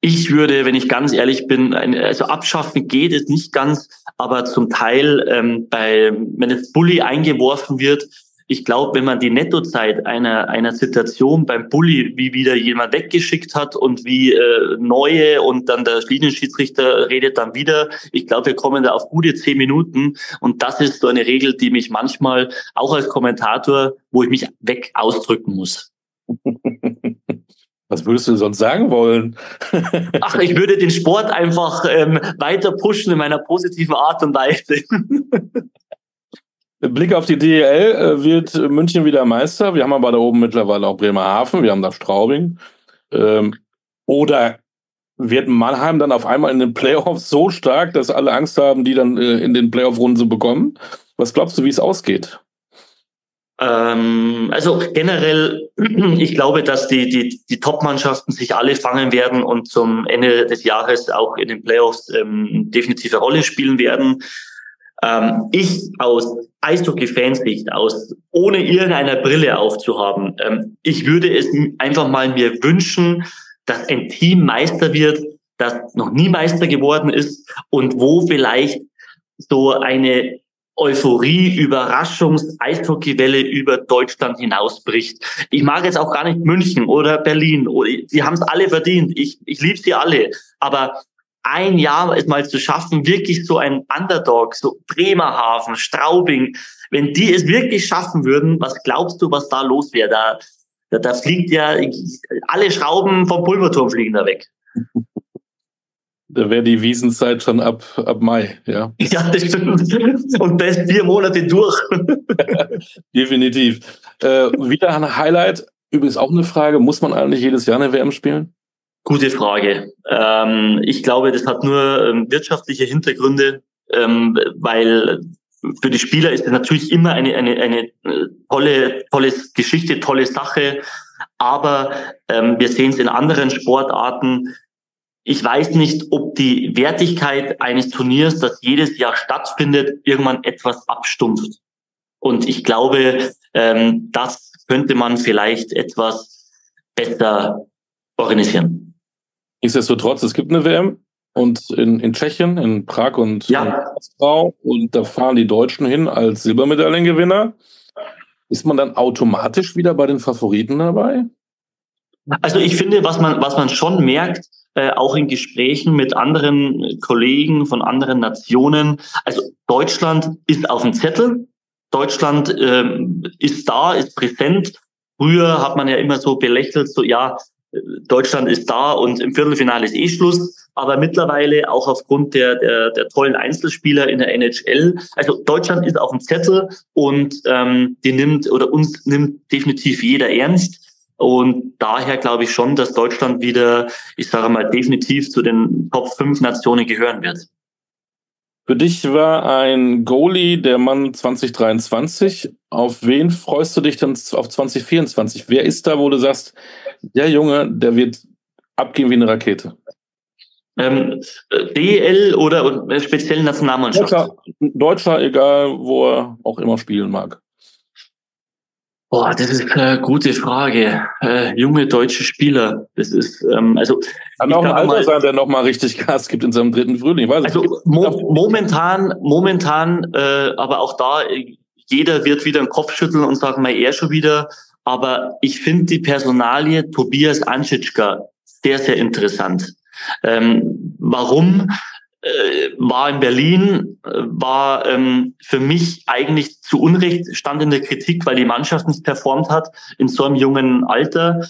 [SPEAKER 5] Ich würde, wenn ich ganz ehrlich bin, also abschaffen geht es nicht ganz, aber zum Teil ähm, bei, wenn es Bully eingeworfen wird, ich glaube, wenn man die Nettozeit einer, einer Situation beim Bulli, wie wieder jemand weggeschickt hat und wie äh, neue und dann der Linienschiedsrichter redet dann wieder, ich glaube, wir kommen da auf gute zehn Minuten und das ist so eine Regel, die mich manchmal auch als Kommentator, wo ich mich weg ausdrücken muss.
[SPEAKER 2] Was würdest du sonst sagen wollen?
[SPEAKER 5] Ach, ich würde den Sport einfach ähm, weiter pushen in meiner positiven Art und Weise.
[SPEAKER 2] Blick auf die DEL äh, wird München wieder Meister. Wir haben aber da oben mittlerweile auch Bremerhaven, wir haben da Straubing. Ähm, oder wird Mannheim dann auf einmal in den Playoffs so stark, dass alle Angst haben, die dann äh, in den Playoff-Runden zu bekommen? Was glaubst du, wie es ausgeht?
[SPEAKER 5] Ähm, also generell, ich glaube, dass die, die, die Top-Mannschaften sich alle fangen werden und zum Ende des Jahres auch in den Playoffs ähm, definitive Rolle spielen werden. Ähm, ich aus Eishockey-Fansicht, aus ohne irgendeine Brille aufzuhaben, ähm, ich würde es einfach mal mir wünschen, dass ein Team Meister wird, das noch nie Meister geworden ist und wo vielleicht so eine Euphorie, Überraschungs, Eishockeywelle über Deutschland hinausbricht. Ich mag jetzt auch gar nicht München oder Berlin. Sie haben es alle verdient. Ich, ich liebe sie alle. Aber ein Jahr mal zu schaffen, wirklich so ein Underdog, so Bremerhaven, Straubing, wenn die es wirklich schaffen würden, was glaubst du, was da los wäre? Da, da, da fliegt ja alle Schrauben vom Pulverturm fliegen da weg.
[SPEAKER 2] Da wäre die Wiesenzeit schon ab, ab Mai, ja.
[SPEAKER 5] Ja, das stimmt. Und das vier Monate durch.
[SPEAKER 2] Definitiv. Äh, wieder ein Highlight. Übrigens auch eine Frage, muss man eigentlich jedes Jahr eine WM spielen?
[SPEAKER 5] Gute Frage. Ähm, ich glaube, das hat nur ähm, wirtschaftliche Hintergründe, ähm, weil für die Spieler ist es natürlich immer eine, eine, eine äh, tolle, tolle Geschichte, tolle Sache. Aber ähm, wir sehen es in anderen Sportarten. Ich weiß nicht, ob die Wertigkeit eines Turniers, das jedes Jahr stattfindet, irgendwann etwas abstumpft. Und ich glaube, ähm, das könnte man vielleicht etwas besser organisieren.
[SPEAKER 2] Nichtsdestotrotz, es gibt eine WM und in, in Tschechien, in Prag und
[SPEAKER 5] ja.
[SPEAKER 2] Moskau und da fahren die Deutschen hin als Silbermedaillengewinner. Ist man dann automatisch wieder bei den Favoriten dabei?
[SPEAKER 5] Also ich finde, was man, was man schon merkt, äh, auch in Gesprächen mit anderen Kollegen von anderen Nationen, also Deutschland ist auf dem Zettel, Deutschland ähm, ist da, ist präsent. Früher hat man ja immer so belächelt, so ja, Deutschland ist da und im Viertelfinale ist eh Schluss. Aber mittlerweile auch aufgrund der, der, der tollen Einzelspieler in der NHL. Also Deutschland ist auf dem Zettel und ähm, die nimmt oder uns nimmt definitiv jeder ernst. Und daher glaube ich schon, dass Deutschland wieder, ich sage mal, definitiv zu den Top 5 Nationen gehören wird.
[SPEAKER 2] Für dich war ein Goalie der Mann 2023. Auf wen freust du dich dann auf 2024? Wer ist da, wo du sagst, der Junge, der wird abgehen wie eine Rakete?
[SPEAKER 5] Ähm, DL oder speziell Nationalmannschaft?
[SPEAKER 2] Deutscher, Deutscher, egal wo er auch immer spielen mag.
[SPEAKER 5] Boah, das ist eine gute Frage. Äh, junge deutsche Spieler. Das ist ähm, also.
[SPEAKER 2] Kann auch ein Alter mal, sein, der noch mal richtig Gas gibt in seinem dritten Frühling.
[SPEAKER 5] Also mo momentan, momentan, äh, aber auch da, jeder wird wieder den Kopf schütteln und sagen, mal er schon wieder. Aber ich finde die Personalie Tobias Anschitschka sehr, sehr interessant. Ähm, warum? Äh, war in Berlin, war ähm, für mich eigentlich zu Unrecht, stand in der Kritik, weil die Mannschaft nicht performt hat in so einem jungen Alter,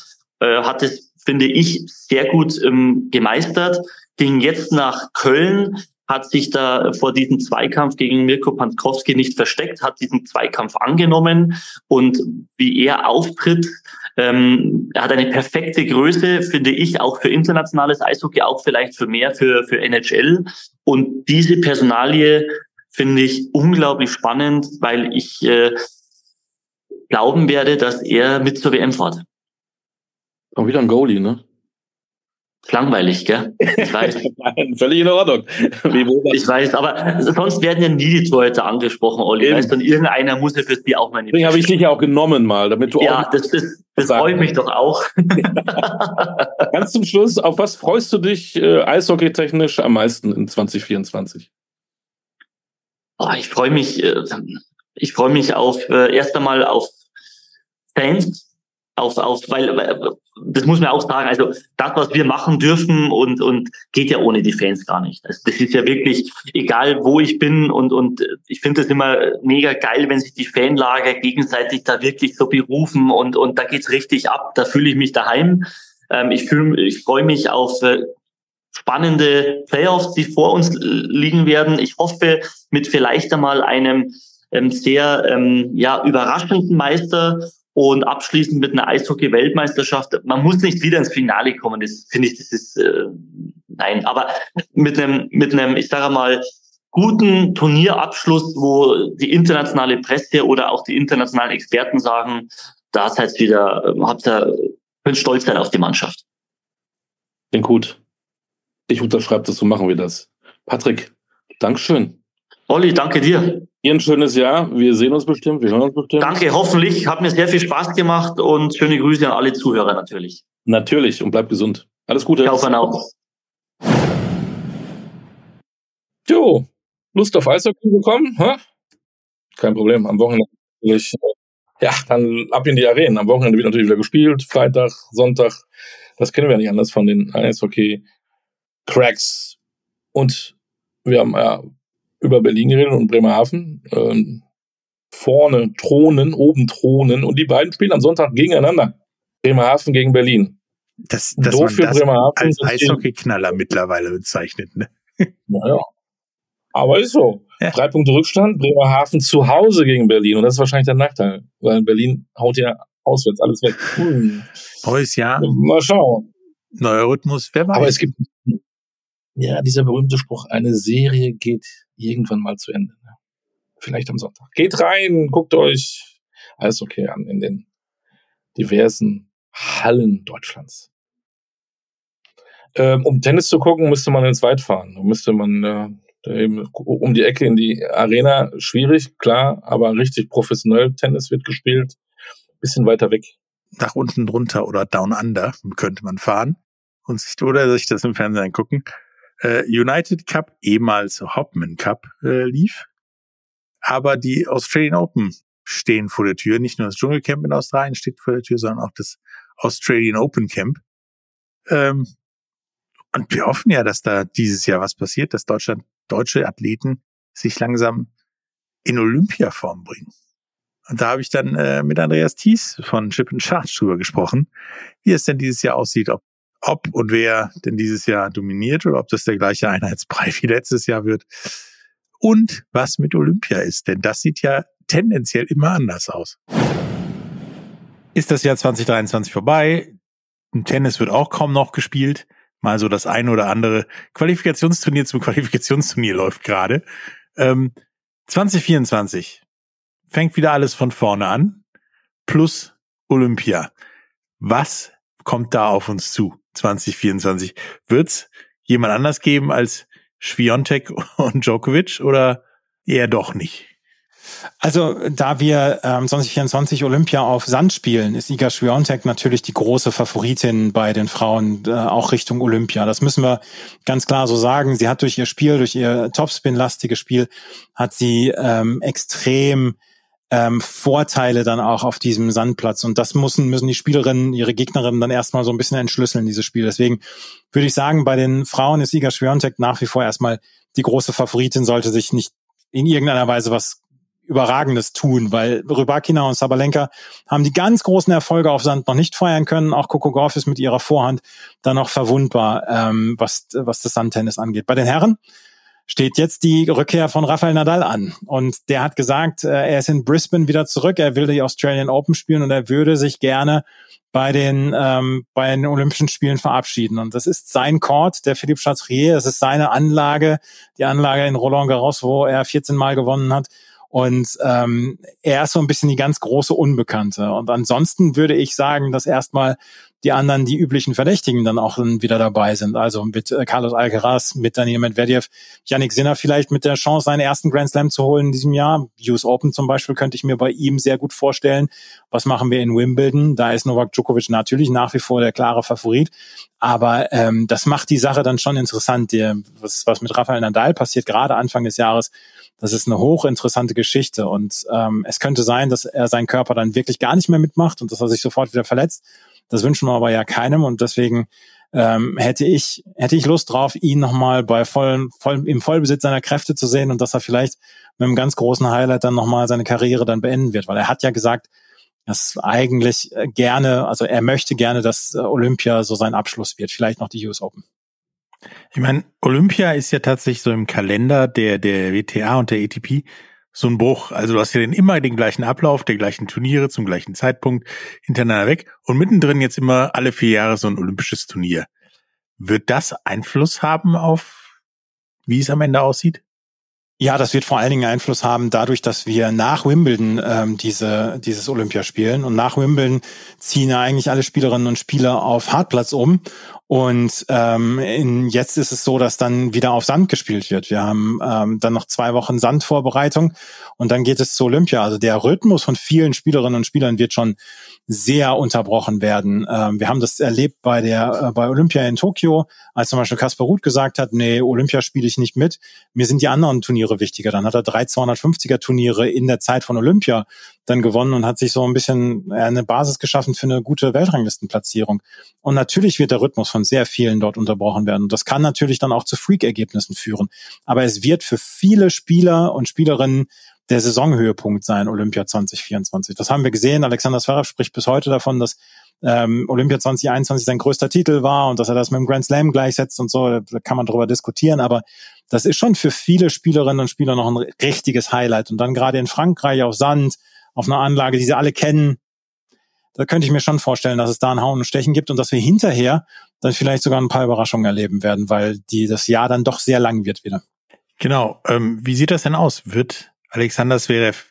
[SPEAKER 5] äh, hat es, finde ich, sehr gut ähm, gemeistert, ging jetzt nach Köln, hat sich da vor diesem Zweikampf gegen Mirko Pankowski nicht versteckt, hat diesen Zweikampf angenommen und wie er auftritt, ähm, er hat eine perfekte Größe, finde ich, auch für internationales Eishockey, auch vielleicht für mehr für, für NHL. Und diese Personalie finde ich unglaublich spannend, weil ich äh, glauben werde, dass er mit zur WM fährt.
[SPEAKER 2] Auch wieder ein Goalie, ne?
[SPEAKER 5] Langweilig, gell?
[SPEAKER 2] Ich weiß. Nein, völlig in Ordnung.
[SPEAKER 5] ich weiß, aber sonst werden ja nie die Torhüter angesprochen, Olli. Eben. Weißt du, irgendeiner muss ja für die auch mal
[SPEAKER 2] Deswegen habe ich dich ja auch genommen mal, damit du
[SPEAKER 5] ja, auch. das, das, das freut mich doch auch.
[SPEAKER 2] Ganz zum Schluss, auf was freust du dich äh, eishockeytechnisch am meisten in 2024?
[SPEAKER 5] Oh, ich freue mich, äh, ich freue mich auf äh, erst einmal auf Fans, auf, auf, weil, das muss man auch sagen, also das, was wir machen dürfen und, und geht ja ohne die Fans gar nicht. Also das ist ja wirklich, egal wo ich bin und, und ich finde es immer mega geil, wenn sich die Fanlager gegenseitig da wirklich so berufen und, und da geht's richtig ab, da fühle ich mich daheim. Ähm, ich fühle, ich freue mich auf äh, spannende Playoffs, die vor uns liegen werden. Ich hoffe, mit vielleicht einmal einem ähm, sehr ähm, ja, überraschenden Meister und abschließend mit einer Eishockey-Weltmeisterschaft. Man muss nicht wieder ins Finale kommen, das finde ich, das ist äh, nein, aber mit einem, mit einem, ich sage mal, guten Turnierabschluss, wo die internationale Presse oder auch die internationalen Experten sagen, da seid wieder, äh, habt ihr, könnt stolz sein auf die Mannschaft.
[SPEAKER 2] Klingt gut. Ich unterschreibe das, so machen wir das. Patrick, Dankeschön.
[SPEAKER 5] Olli, danke dir.
[SPEAKER 2] Ihr ein schönes Jahr. Wir sehen uns bestimmt, wir hören uns bestimmt.
[SPEAKER 5] Danke, hoffentlich. Hat mir sehr viel Spaß gemacht und schöne Grüße an alle Zuhörer natürlich.
[SPEAKER 2] Natürlich und bleibt gesund. Alles Gute.
[SPEAKER 5] Ciao auch.
[SPEAKER 2] Jo, Lust auf Eishockey bekommen? Hä? Kein Problem. Am Wochenende natürlich, ja, dann ab in die Arenen. Am Wochenende wird natürlich wieder gespielt. Freitag, Sonntag. Das kennen wir nicht anders von den Eishockey-Cracks. Und wir haben ja über Berlin geredet und Bremerhaven. Ähm, vorne thronen, oben thronen und die beiden spielen am Sonntag gegeneinander. Bremerhaven gegen Berlin.
[SPEAKER 1] Das, das Doof für das Bremerhaven als Eishockeyknaller mittlerweile bezeichnet, ne?
[SPEAKER 2] Naja. Aber ist so. Ja. Drei Punkte Rückstand, Bremerhaven zu Hause gegen Berlin. Und das ist wahrscheinlich der Nachteil, weil Berlin haut ja auswärts alles weg. Hm.
[SPEAKER 1] Neues Jahr.
[SPEAKER 2] Mal schauen.
[SPEAKER 1] Neuer Rhythmus, wer weiß.
[SPEAKER 2] Aber es gibt, ja, dieser berühmte Spruch, eine Serie geht irgendwann mal zu Ende. Ne? Vielleicht am Sonntag. Geht rein, guckt euch alles okay an in den diversen Hallen Deutschlands. Ähm, um Tennis zu gucken, müsste man ins Weit fahren. Müsste man äh, eben um die Ecke in die Arena. Schwierig, klar, aber richtig professionell Tennis wird gespielt. Bisschen weiter weg.
[SPEAKER 1] Nach unten drunter oder down under könnte man fahren und sich oder sich das im Fernsehen gucken äh, United Cup, ehemals Hopman Cup, äh, lief. Aber die Australian Open stehen vor der Tür. Nicht nur das Dschungelcamp in Australien steht vor der Tür, sondern auch das Australian Open Camp. Ähm, und wir hoffen ja, dass da dieses Jahr was passiert, dass Deutschland, deutsche Athleten sich langsam in Olympiaform bringen. Und da habe ich dann äh, mit Andreas Thies von Chip and Charge drüber gesprochen, wie es denn dieses Jahr aussieht, ob, ob und wer denn dieses Jahr dominiert oder ob das der gleiche Einheitsbrei wie letztes Jahr wird. Und was mit Olympia ist, denn das sieht ja tendenziell immer anders aus. Ist das Jahr 2023 vorbei? Im Tennis wird auch kaum noch gespielt. Mal so das eine oder andere Qualifikationsturnier zum Qualifikationsturnier läuft gerade. Ähm, 2024 fängt wieder alles von vorne an. Plus Olympia. Was kommt da auf uns zu 2024? Wird's jemand anders geben als Schwiontek und Djokovic oder eher doch nicht?
[SPEAKER 6] Also da wir ähm, 2024 Olympia auf Sand spielen, ist Iga Swiatek natürlich die große Favoritin bei den Frauen äh, auch Richtung Olympia. Das müssen wir ganz klar so sagen. Sie hat durch ihr Spiel, durch ihr Topspin-lastiges Spiel, hat sie ähm, extrem ähm, Vorteile dann auch auf diesem Sandplatz. Und das müssen, müssen die Spielerinnen, ihre Gegnerinnen dann erstmal so ein bisschen entschlüsseln, dieses Spiel. Deswegen würde ich sagen, bei den Frauen ist Iga Swiatek nach wie vor erstmal die große Favoritin, sollte sich nicht in irgendeiner Weise was Überragendes tun, weil Rybakina und Sabalenka haben die ganz großen Erfolge auf Sand noch nicht feiern können. Auch Coco Gauff ist mit ihrer Vorhand dann noch verwundbar, ähm, was, was das Sandtennis angeht. Bei den Herren steht jetzt die Rückkehr von Rafael Nadal an. Und der hat gesagt, äh, er ist in Brisbane wieder zurück, er will die Australian Open spielen und er würde sich gerne bei den, ähm, bei den Olympischen Spielen verabschieden. Und das ist sein Court, der Philippe Chatrier, das ist seine Anlage, die Anlage in Roland Garros, wo er 14 Mal gewonnen hat. Und ähm, er ist so ein bisschen die ganz große Unbekannte. Und ansonsten würde ich sagen, dass erstmal die anderen, die üblichen Verdächtigen dann auch wieder dabei sind. Also mit äh, Carlos Alcaraz, mit Daniel Medvedev, Yannick Sinner vielleicht mit der Chance, seinen ersten Grand Slam zu holen in diesem Jahr. US Open zum Beispiel könnte ich mir bei ihm sehr gut vorstellen. Was machen wir in Wimbledon? Da ist Novak Djokovic natürlich nach wie vor der klare Favorit. Aber ähm, das macht die Sache dann schon interessant. Die, was, was mit Rafael Nadal passiert, gerade Anfang des Jahres, das ist eine hochinteressante Geschichte. Und ähm, es könnte sein, dass er seinen Körper dann wirklich gar nicht mehr mitmacht und dass er sich sofort wieder verletzt. Das wünschen wir aber ja keinem und deswegen ähm, hätte ich hätte ich Lust drauf, ihn nochmal bei voll, voll im Vollbesitz seiner Kräfte zu sehen und dass er vielleicht mit einem ganz großen Highlight dann nochmal seine Karriere dann beenden wird, weil er hat ja gesagt, dass eigentlich gerne, also er möchte gerne, dass Olympia so sein Abschluss wird, vielleicht noch die US Open.
[SPEAKER 1] Ich meine, Olympia ist ja tatsächlich so im Kalender der, der WTA und der ATP so ein Bruch. Also du hast ja den immer den gleichen Ablauf, der gleichen Turniere zum gleichen Zeitpunkt hintereinander weg und mittendrin jetzt immer alle vier Jahre so ein olympisches Turnier. Wird das Einfluss haben auf, wie es am Ende aussieht?
[SPEAKER 6] Ja, das wird vor allen Dingen Einfluss haben dadurch, dass wir nach Wimbledon ähm, diese, dieses Olympia spielen. Und nach Wimbledon ziehen eigentlich alle Spielerinnen und Spieler auf Hartplatz um. Und ähm, in, jetzt ist es so, dass dann wieder auf Sand gespielt wird. Wir haben ähm, dann noch zwei Wochen Sandvorbereitung und dann geht es zu Olympia. Also der Rhythmus von vielen Spielerinnen und Spielern wird schon sehr unterbrochen werden. Ähm, wir haben das erlebt bei der äh, bei Olympia in Tokio, als zum Beispiel Kaspar Ruth gesagt hat, nee, Olympia spiele ich nicht mit. Mir sind die anderen Turniere wichtiger. Dann hat er drei 250er Turniere in der Zeit von Olympia dann gewonnen und hat sich so ein bisschen eine Basis geschaffen für eine gute Weltranglistenplatzierung. Und natürlich wird der Rhythmus von sehr vielen dort unterbrochen werden. Und das kann natürlich dann auch zu Freak-Ergebnissen führen. Aber es wird für viele Spieler und Spielerinnen der Saisonhöhepunkt sein, Olympia 2024. Das haben wir gesehen. Alexander Zverev spricht bis heute davon, dass ähm, Olympia 2021 sein größter Titel war und dass er das mit dem Grand Slam gleichsetzt und so. Da kann man drüber diskutieren, aber das ist schon für viele Spielerinnen und Spieler noch ein richtiges Highlight. Und dann gerade in Frankreich auf Sand, auf einer Anlage, die sie alle kennen, da könnte ich mir schon vorstellen, dass es da ein Hauen und Stechen gibt und dass wir hinterher dann vielleicht sogar ein paar Überraschungen erleben werden, weil die das Jahr dann doch sehr lang wird wieder.
[SPEAKER 1] Genau. Ähm, wie sieht das denn aus? Wird Alexander Zverev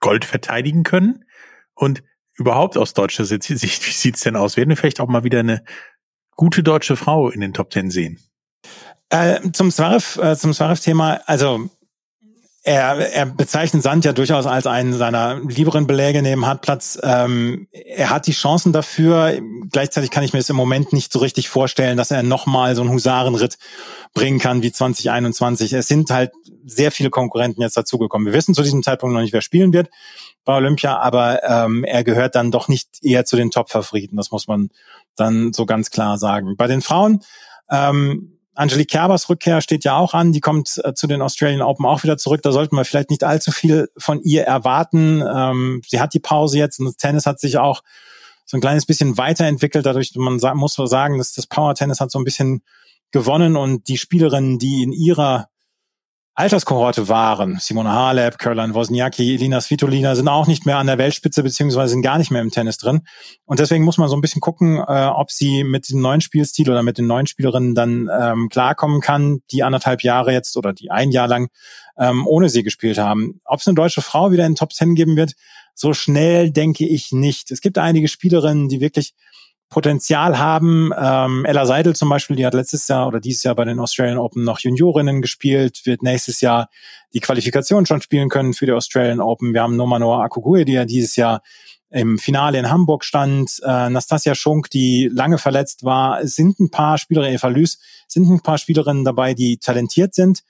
[SPEAKER 1] Gold verteidigen können? Und überhaupt aus deutscher Sicht, wie sieht's denn aus? Werden wir vielleicht auch mal wieder eine gute deutsche Frau in den Top Ten sehen?
[SPEAKER 6] Äh, zum Zverev, äh, zum Zverev-Thema, also er, er bezeichnet Sand ja durchaus als einen seiner lieberen Beläge neben Hartplatz. Ähm, er hat die Chancen dafür. Gleichzeitig kann ich mir das im Moment nicht so richtig vorstellen, dass er nochmal so einen Husarenritt bringen kann wie 2021. Es sind halt sehr viele Konkurrenten jetzt dazugekommen. Wir wissen zu diesem Zeitpunkt noch nicht, wer spielen wird bei Olympia, aber ähm, er gehört dann doch nicht eher zu den Top-Favoriten. Das muss man dann so ganz klar sagen. Bei den Frauen ähm, Angelique Kerbers Rückkehr steht ja auch an. Die kommt äh, zu den Australian Open auch wieder zurück. Da sollten wir vielleicht nicht allzu viel von ihr erwarten. Ähm, sie hat die Pause jetzt und das Tennis hat sich auch so ein kleines bisschen weiterentwickelt. Dadurch man muss man sagen, dass das Power Tennis hat so ein bisschen gewonnen und die Spielerinnen, die in ihrer Alterskohorte waren, Simona Halep, Caroline Wozniacki, Elina Svitolina, sind auch nicht mehr an der Weltspitze beziehungsweise sind gar nicht mehr im Tennis drin. Und deswegen muss man so ein bisschen gucken, äh, ob sie mit dem neuen Spielstil oder mit den neuen Spielerinnen dann ähm, klarkommen kann, die anderthalb Jahre jetzt oder die ein Jahr lang ähm, ohne sie gespielt haben. Ob es eine deutsche Frau wieder in Top Ten geben wird, so schnell denke ich nicht. Es gibt einige Spielerinnen, die wirklich Potenzial haben. Ähm, Ella Seidel zum Beispiel, die hat letztes Jahr oder dieses Jahr bei den Australian Open noch Juniorinnen gespielt, wird nächstes Jahr die Qualifikation schon spielen können für die Australian Open. Wir haben Nomanoa Akugui, die ja dieses Jahr im Finale in Hamburg stand. Äh, Nastasia Schunk, die lange verletzt war. Es sind ein paar Spielerinnen, Eva Lüß, sind ein paar Spielerinnen dabei, die talentiert sind.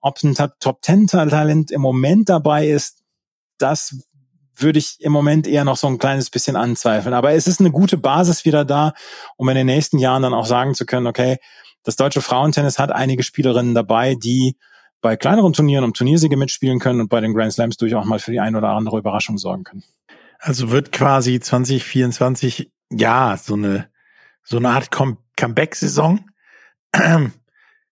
[SPEAKER 6] Ob ein Top Ten Talent im Moment dabei ist, das würde ich im Moment eher noch so ein kleines bisschen anzweifeln. Aber es ist eine gute Basis wieder da, um in den nächsten Jahren dann auch sagen zu können, okay, das deutsche Frauentennis hat einige Spielerinnen dabei, die bei kleineren Turnieren um Turniersiege mitspielen können und bei den Grand Slams durchaus mal für die ein oder andere Überraschung sorgen können.
[SPEAKER 1] Also wird quasi 2024 ja so eine so eine Art Comeback-Saison.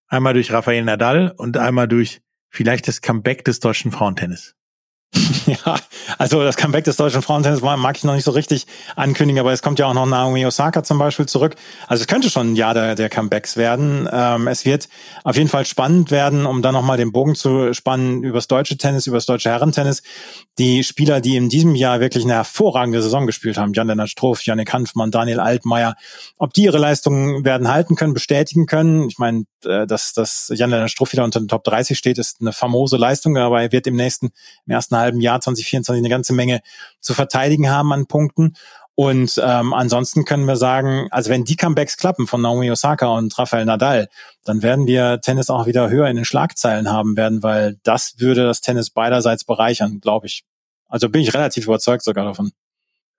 [SPEAKER 1] Einmal durch Rafael Nadal und einmal durch vielleicht das Comeback des deutschen Frauentennis.
[SPEAKER 6] Ja, also das Comeback des deutschen Frauentennis mag ich noch nicht so richtig ankündigen, aber es kommt ja auch noch Naomi Osaka zum Beispiel zurück. Also es könnte schon ein Jahr der, der Comebacks werden. Ähm, es wird auf jeden Fall spannend werden, um dann nochmal den Bogen zu spannen übers deutsche Tennis, übers deutsche Herrentennis. Die Spieler, die in diesem Jahr wirklich eine hervorragende Saison gespielt haben, Jan-Lennart Stroff, Janik Hanfmann, Daniel Altmaier, ob die ihre Leistungen werden halten können, bestätigen können. Ich meine, äh, dass, dass Jan-Lennart Stroff wieder unter den Top 30 steht, ist eine famose Leistung, aber er wird im nächsten, im ersten halben Jahr 2024 eine ganze Menge zu verteidigen haben an Punkten. Und ähm, ansonsten können wir sagen, also wenn die Comebacks klappen von Naomi Osaka und Rafael Nadal, dann werden wir Tennis auch wieder höher in den Schlagzeilen haben werden, weil das würde das Tennis beiderseits bereichern, glaube ich. Also bin ich relativ überzeugt sogar davon.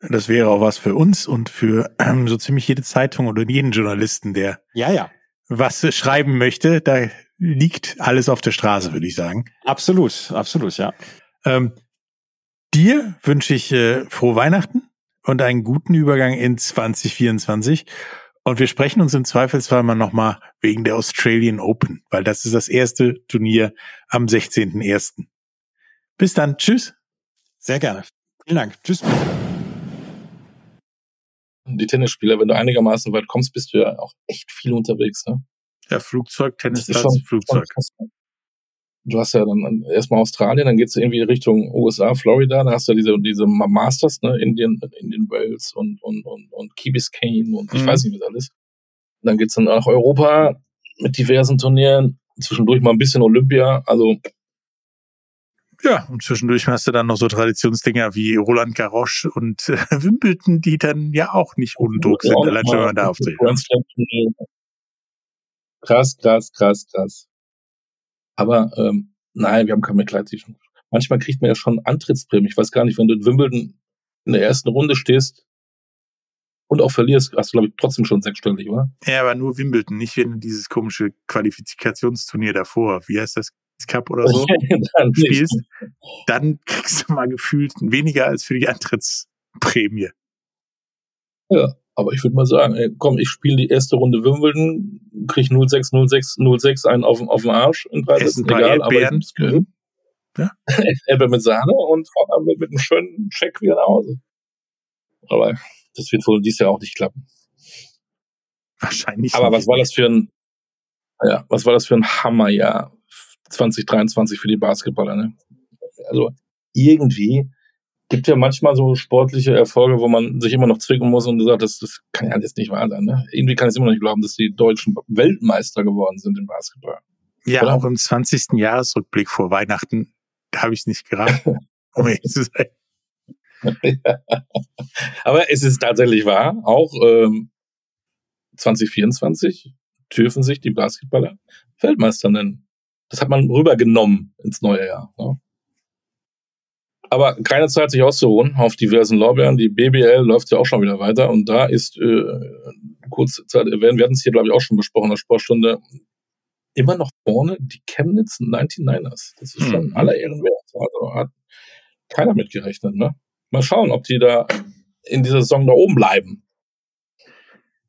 [SPEAKER 1] Das wäre auch was für uns und für ähm, so ziemlich jede Zeitung oder jeden Journalisten, der
[SPEAKER 6] ja, ja.
[SPEAKER 1] was schreiben möchte. Da liegt alles auf der Straße, würde ich sagen.
[SPEAKER 6] Absolut, absolut, ja.
[SPEAKER 1] Ähm, Dir wünsche ich äh, frohe Weihnachten und einen guten Übergang in 2024. Und wir sprechen uns im Zweifelsfall mal nochmal wegen der Australian Open, weil das ist das erste Turnier am 16.01. Bis dann. Tschüss.
[SPEAKER 6] Sehr gerne. Vielen Dank. Tschüss.
[SPEAKER 2] Die Tennisspieler, wenn du einigermaßen weit kommst, bist du ja auch echt viel unterwegs. Ne?
[SPEAKER 1] Ja, Flugzeug, Tennisplatz, Flugzeug. Schon
[SPEAKER 2] du hast ja dann erstmal Australien, dann geht's irgendwie Richtung USA, Florida, da hast du diese, diese Masters, ne, Indian, Indian Wales und, und, und, und Key Biscayne und ich mhm. weiß nicht, was alles. Und dann geht's dann nach Europa mit diversen Turnieren, zwischendurch mal ein bisschen Olympia, also.
[SPEAKER 1] Ja, und zwischendurch hast du dann noch so Traditionsdinger wie Roland Garros und äh, Wimbledon, die dann ja auch nicht undruck sind, allein schon, wenn man da auftritt.
[SPEAKER 2] Krass, krass, krass, krass. Aber ähm, nein, wir haben keine Mitleid. Manchmal kriegt man ja schon Antrittsprämie. Ich weiß gar nicht, wenn du in Wimbledon in der ersten Runde stehst und auch verlierst, hast du, glaube ich, trotzdem schon sechsstellig, oder?
[SPEAKER 1] Ja, aber nur Wimbledon, nicht wenn du dieses komische Qualifikationsturnier davor, wie heißt das, Cup oder so, dann spielst, dann kriegst du mal gefühlt weniger als für die Antrittsprämie.
[SPEAKER 2] Ja. Aber ich würde mal sagen, ey, komm, ich spiele die erste Runde Wimbledon, krieg 06, 06, 06 einen auf, auf den Arsch in drei Sätzen, egal, aber ich mhm. ja? Erdbeeren mit Sahne und mit, mit einem schönen Check wieder nach Hause. Aber das wird wohl dieses Jahr auch nicht klappen.
[SPEAKER 1] Wahrscheinlich.
[SPEAKER 2] Aber was war das für ein, ja, was war das für ein Hammerjahr 2023 für die Basketballer, ne? Also irgendwie gibt ja manchmal so sportliche Erfolge, wo man sich immer noch zwicken muss und sagt, das, das kann ja jetzt nicht wahr sein. Ne? Irgendwie kann ich es immer noch nicht glauben, dass die Deutschen Weltmeister geworden sind im Basketball.
[SPEAKER 1] Ja, Oder? auch im 20. Jahresrückblick vor Weihnachten habe ich es nicht geraten. um ehrlich zu sein.
[SPEAKER 2] ja. Aber es ist tatsächlich wahr, auch ähm, 2024 dürfen sich die Basketballer Weltmeister nennen. Das hat man rübergenommen ins neue Jahr. Ne? Aber keine Zeit, sich auszuruhen auf diversen Lorbeeren. Die BBL läuft ja auch schon wieder weiter und da ist äh, kurze Zeit erwähnt, wir hatten es hier, glaube ich, auch schon besprochen in der Sportstunde, immer noch vorne die Chemnitz 99ers. Das ist schon
[SPEAKER 1] Mhm.
[SPEAKER 2] aller Ehren wert. Also hat keiner mitgerechnet, ne? Mal schauen, ob die da in dieser Saison da oben bleiben.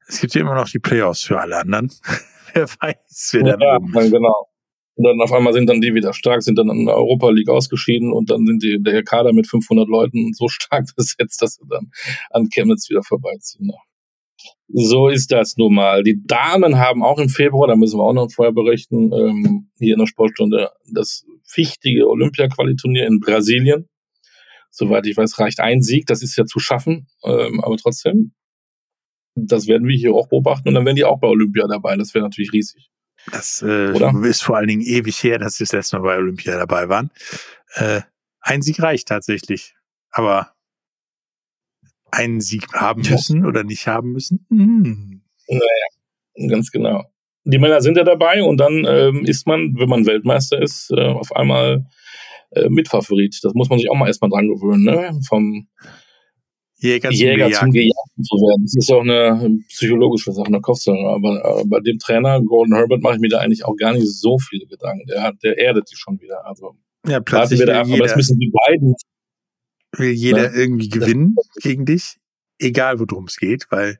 [SPEAKER 1] Es gibt ja immer noch die Playoffs für alle anderen. Wer weiß, wer
[SPEAKER 2] ja,
[SPEAKER 1] oben
[SPEAKER 2] dann
[SPEAKER 1] ist.
[SPEAKER 2] genau. Und dann auf einmal sind dann die wieder stark, sind dann in der Europa League ausgeschieden und dann sind die, der Kader mit 500 Leuten so stark besetzt, dass sie dann an Chemnitz wieder vorbeiziehen. Ne? So ist das nun mal. Die Damen haben auch im Februar, da müssen wir auch noch vorher berichten, ähm, hier in der Sportstunde das wichtige Olympia-Qualiturnier in Brasilien. Soweit ich weiß, reicht ein Sieg. Das ist ja zu schaffen, ähm, aber trotzdem, das werden wir hier auch beobachten und dann werden die auch bei Olympia dabei. Das wäre natürlich riesig.
[SPEAKER 1] Das äh, ist vor allen Dingen ewig her, dass sie das letzte Mal bei Olympia dabei waren. Äh, ein Sieg reicht tatsächlich. Aber einen Sieg haben
[SPEAKER 2] Ja.
[SPEAKER 1] müssen oder nicht haben müssen? Hm.
[SPEAKER 2] Ganz genau. Die Männer sind ja dabei und dann ähm, ist man, wenn man Weltmeister ist, äh, auf einmal äh, Mitfavorit. Das muss man sich auch mal erstmal dran gewöhnen, ne? Vom
[SPEAKER 1] Jäger zum
[SPEAKER 2] Jäger zum
[SPEAKER 1] Gejagten.
[SPEAKER 2] Gejagten zu werden. Das ist auch eine psychologische Sache, eine Kopfsache. Aber bei dem Trainer, Gordon Herbert, mache ich mir da eigentlich auch gar nicht so viele Gedanken. Der, hat, der erdet die schon wieder. Also
[SPEAKER 1] Ja, plötzlich will
[SPEAKER 2] da ab. Aber
[SPEAKER 1] jeder,
[SPEAKER 2] das müssen die beiden.
[SPEAKER 1] will jeder
[SPEAKER 2] Ne?
[SPEAKER 1] irgendwie gewinnen gegen dich, egal worum es geht, weil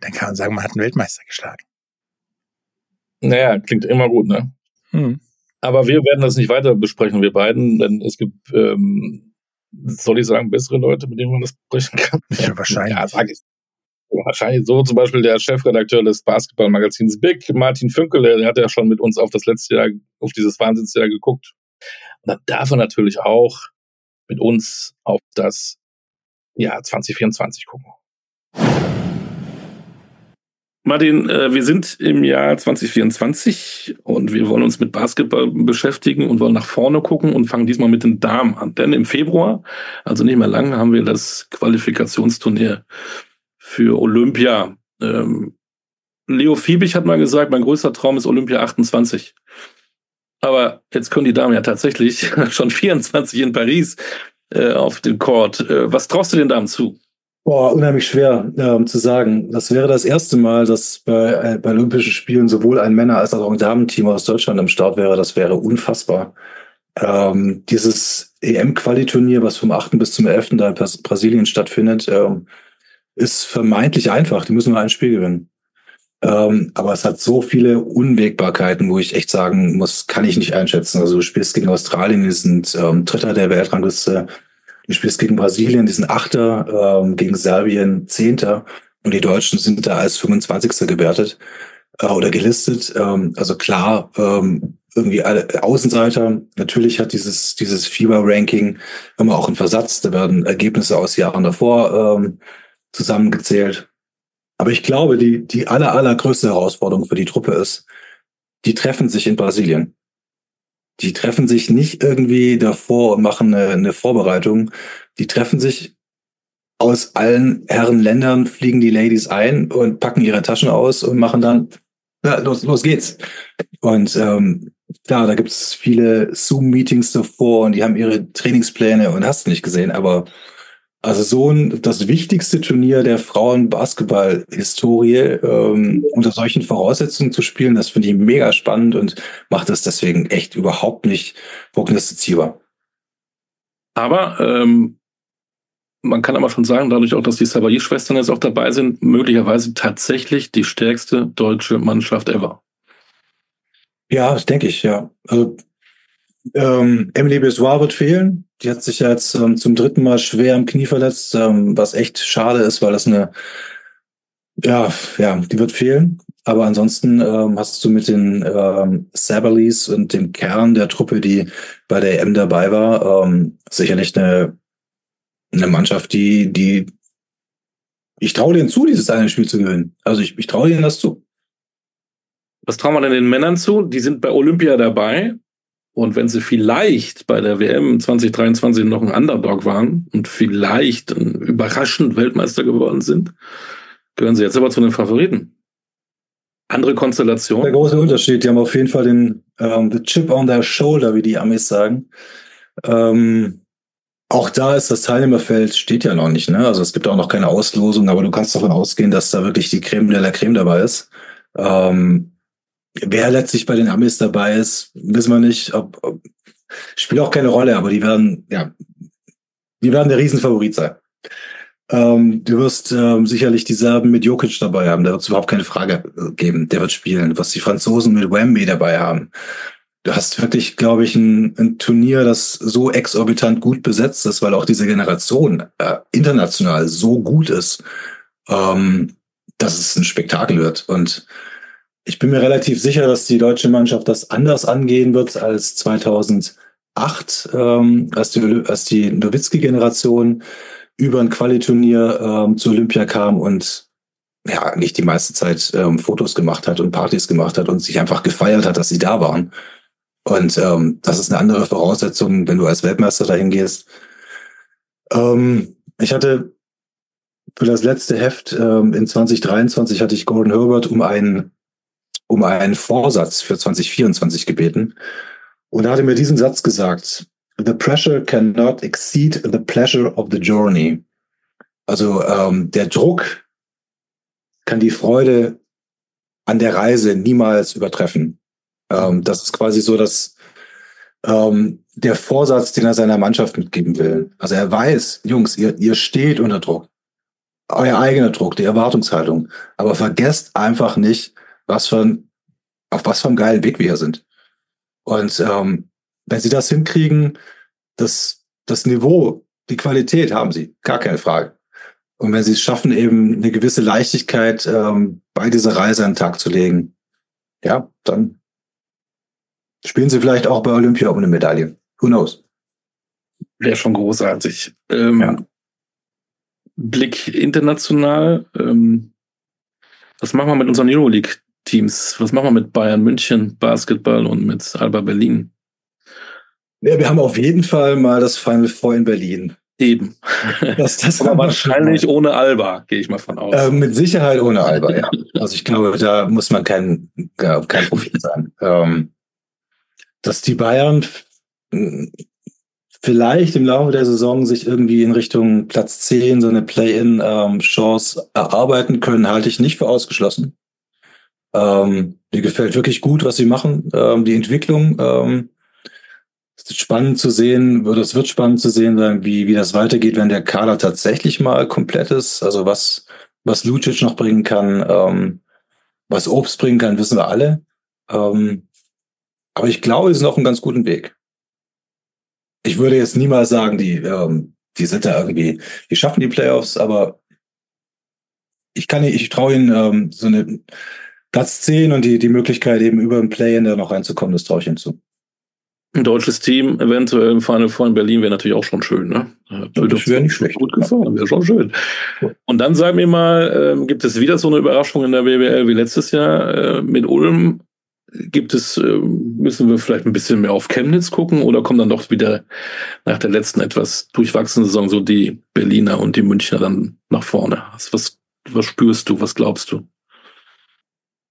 [SPEAKER 1] dann kann man sagen, man hat einen Weltmeister geschlagen.
[SPEAKER 2] Naja, klingt immer gut, ne?
[SPEAKER 1] Hm.
[SPEAKER 2] Aber wir werden das nicht weiter besprechen, wir beiden, denn es gibt, ähm, soll ich sagen, bessere Leute, mit denen man das besprechen kann.
[SPEAKER 1] Ja, wahrscheinlich.
[SPEAKER 2] Ja, sag ich. Wahrscheinlich so zum Beispiel der Chefredakteur des Basketballmagazins Big, Martin Fünkel, der, der hat ja schon mit uns auf das letzte Jahr, auf dieses Wahnsinnsjahr geguckt. Und dann darf er natürlich auch mit uns auf das Jahr 2024 gucken. Martin, äh, wir sind im Jahr 2024 und wir wollen uns mit Basketball beschäftigen und wollen nach vorne gucken und fangen diesmal mit den Damen an. Denn im Februar, also nicht mehr lang, haben wir das Qualifikationsturnier für Olympia. Ähm, Leo Fiebig hat mal gesagt, mein größter Traum ist Olympia 28. Aber jetzt können die Damen ja tatsächlich schon 24 in Paris äh, auf den Court. Äh, was traust du den Damen zu?
[SPEAKER 7] Boah, unheimlich schwer ähm, zu sagen. Das wäre das erste Mal, dass bei, äh, bei Olympischen Spielen sowohl ein Männer- als auch ein Damenteam aus Deutschland am Start wäre. Das wäre unfassbar. Ähm, dieses EM-Qualiturnier, was vom 8. bis zum 11. da in Bras- Brasilien stattfindet, ähm, ist vermeintlich einfach. Die müssen nur ein Spiel gewinnen. Ähm, aber es hat so viele Unwägbarkeiten, wo ich echt sagen muss, kann ich nicht einschätzen. Also du spielst gegen Australien, die sind ähm, Dritter der Weltrangliste. Du spielst gegen Brasilien, die sind Achter, ähm, gegen Serbien Zehnter. Und die Deutschen sind da als 25. gewertet äh, oder gelistet. Ähm, also klar, ähm, irgendwie alle Außenseiter. Natürlich hat dieses, dieses FIBA-Ranking immer auch einen Versatz. Da werden Ergebnisse aus Jahren davor ähm, zusammengezählt. Aber ich glaube, die, die aller, allergrößte Herausforderung für die Truppe ist, die treffen sich in Brasilien. Die treffen sich nicht irgendwie davor und machen eine, eine Vorbereitung. Die treffen sich aus allen Herren Ländern, fliegen die Ladies ein und packen ihre Taschen aus und machen dann, ja, los, los geht's. Und ähm, klar, da gibt's viele Zoom-Meetings davor und die haben ihre Trainingspläne und hast nicht gesehen, aber also so ein, das wichtigste Turnier der Frauen-Basketball-Historie ähm, unter solchen Voraussetzungen zu spielen, das finde ich mega spannend und macht es deswegen echt überhaupt nicht prognostizierbar.
[SPEAKER 2] Aber ähm, man kann aber schon sagen, dadurch auch, dass die Savary-Schwestern jetzt auch dabei sind, möglicherweise tatsächlich die stärkste deutsche Mannschaft ever.
[SPEAKER 7] Ja, das denke ich, ja. Also ähm, Emily Bessoir wird fehlen. Die hat sich jetzt ähm, zum dritten Mal schwer im Knie verletzt, ähm, was echt schade ist, weil das eine, ja, ja, die wird fehlen. Aber ansonsten ähm, hast du mit den ähm, Saberleys und dem Kern der Truppe, die bei der EM dabei war, ähm, sicherlich eine, eine Mannschaft, die, die ich traue denen zu, dieses eine Spiel zu gewinnen. Also ich, ich traue denen das zu.
[SPEAKER 2] Was trauen wir denn den Männern zu? Die sind bei Olympia dabei. Und wenn sie vielleicht bei der WM 2023 noch ein Underdog waren und vielleicht überraschend Weltmeister geworden sind, gehören sie jetzt aber zu den Favoriten. Andere Konstellation.
[SPEAKER 7] Der große Unterschied, die haben auf jeden Fall den ähm, the chip on their shoulder, wie die Amis sagen. Ähm, auch da ist das Teilnehmerfeld, steht ja noch nicht, ne? Also es gibt auch noch keine Auslosung, aber du kannst davon ausgehen, dass da wirklich die Creme de la Creme dabei ist. Ähm, wer letztlich bei den Amis dabei ist, wissen wir nicht. Ob, ob, spielt auch keine Rolle, aber die werden, ja, die werden der Riesenfavorit sein. Ähm, du wirst ähm, sicherlich die Serben mit Jokic dabei haben. Da wird es überhaupt keine Frage geben. Der wird spielen. Du wirst die Franzosen mit Wemby dabei haben. Du hast wirklich, glaube ich, ein, ein, Turnier, das so exorbitant gut besetzt ist, weil auch diese Generation äh, international so gut ist, ähm, dass es ein Spektakel wird. Und ich bin mir relativ sicher, dass die deutsche Mannschaft das anders angehen wird als 2008, ähm, als die, als die Nowitzki-Generation über ein Qualiturnier ähm, zu Olympia kam und ja, eigentlich die meiste Zeit ähm, Fotos gemacht hat und Partys gemacht hat und sich einfach gefeiert hat, dass sie da waren. Und ähm, das ist eine andere Voraussetzung, wenn du als Weltmeister dahin gehst. Ähm, ich hatte für das letzte Heft ähm, in 2023 hatte ich Gordon Herbert um einen um einen Vorsatz für 2024 gebeten. Und hatte mir diesen Satz gesagt. The pressure cannot exceed the pleasure of the journey. Also ähm, der Druck kann die Freude an der Reise niemals übertreffen. Ähm, das ist quasi so, dass ähm, der Vorsatz, den er seiner Mannschaft mitgeben will. Also er weiß, Jungs, ihr, ihr steht unter Druck. Euer eigener Druck, die Erwartungshaltung. Aber vergesst einfach nicht, was für ein, auf was für einem geilen Weg wir hier sind. Und ähm, wenn sie das hinkriegen, das, das Niveau, die Qualität haben sie, gar keine Frage. Und wenn sie es schaffen, eben eine gewisse Leichtigkeit ähm, bei dieser Reise an den Tag zu legen, ja, dann spielen sie vielleicht auch bei Olympia um eine Medaille. Who knows?
[SPEAKER 2] Wäre schon großartig. Ähm, ja. Blick international. Ähm, was machen wir mit unseren Euroleague-Teams? Was machen wir mit Bayern München Basketball und mit Alba Berlin?
[SPEAKER 7] Ja, wir haben auf jeden Fall mal das Final Four in Berlin.
[SPEAKER 2] Eben. Das, das Aber wahrscheinlich ohne Alba, gehe ich mal von aus.
[SPEAKER 7] Äh, mit Sicherheit ohne Alba, ja. Also ich glaube, da muss man kein, kein Profit sein. Ähm, dass die Bayern vielleicht im Laufe der Saison sich irgendwie in Richtung Platz 10 so eine Play-in-Chance ähm, erarbeiten können, halte ich nicht für ausgeschlossen. Ähm, mir gefällt wirklich gut, was sie machen. Ähm, die Entwicklung. Ähm, ist spannend zu sehen, oder es wird spannend zu sehen sein, wie, wie das weitergeht, wenn der Kader tatsächlich mal komplett ist. Also was, was Lucic noch bringen kann, ähm, was Obst bringen kann, wissen wir alle. Ähm, aber ich glaube, sie sind auf einem ganz guten Weg. Ich würde jetzt niemals sagen, die, ähm, die sind da irgendwie, die schaffen die Playoffs, aber ich kann ich traue ihnen ähm, so eine Platz 10 und die, die Möglichkeit eben über ein Play-In da noch reinzukommen, das traue ich ihnen zu.
[SPEAKER 2] Ein deutsches Team, eventuell im Final Four in Berlin, wäre natürlich auch schon schön, ne?
[SPEAKER 7] Das wäre nicht schlecht.
[SPEAKER 2] Gut gefallen, wäre schon schön. Und dann sag mir mal, ähm, gibt es wieder so eine Überraschung in der BWL wie letztes Jahr äh, mit Ulm? Gibt es, äh, müssen wir vielleicht ein bisschen mehr auf Chemnitz gucken oder kommen dann doch wieder nach der letzten etwas durchwachsenen Saison so die Berliner und die Münchner dann nach vorne? Was, was spürst du, was glaubst du?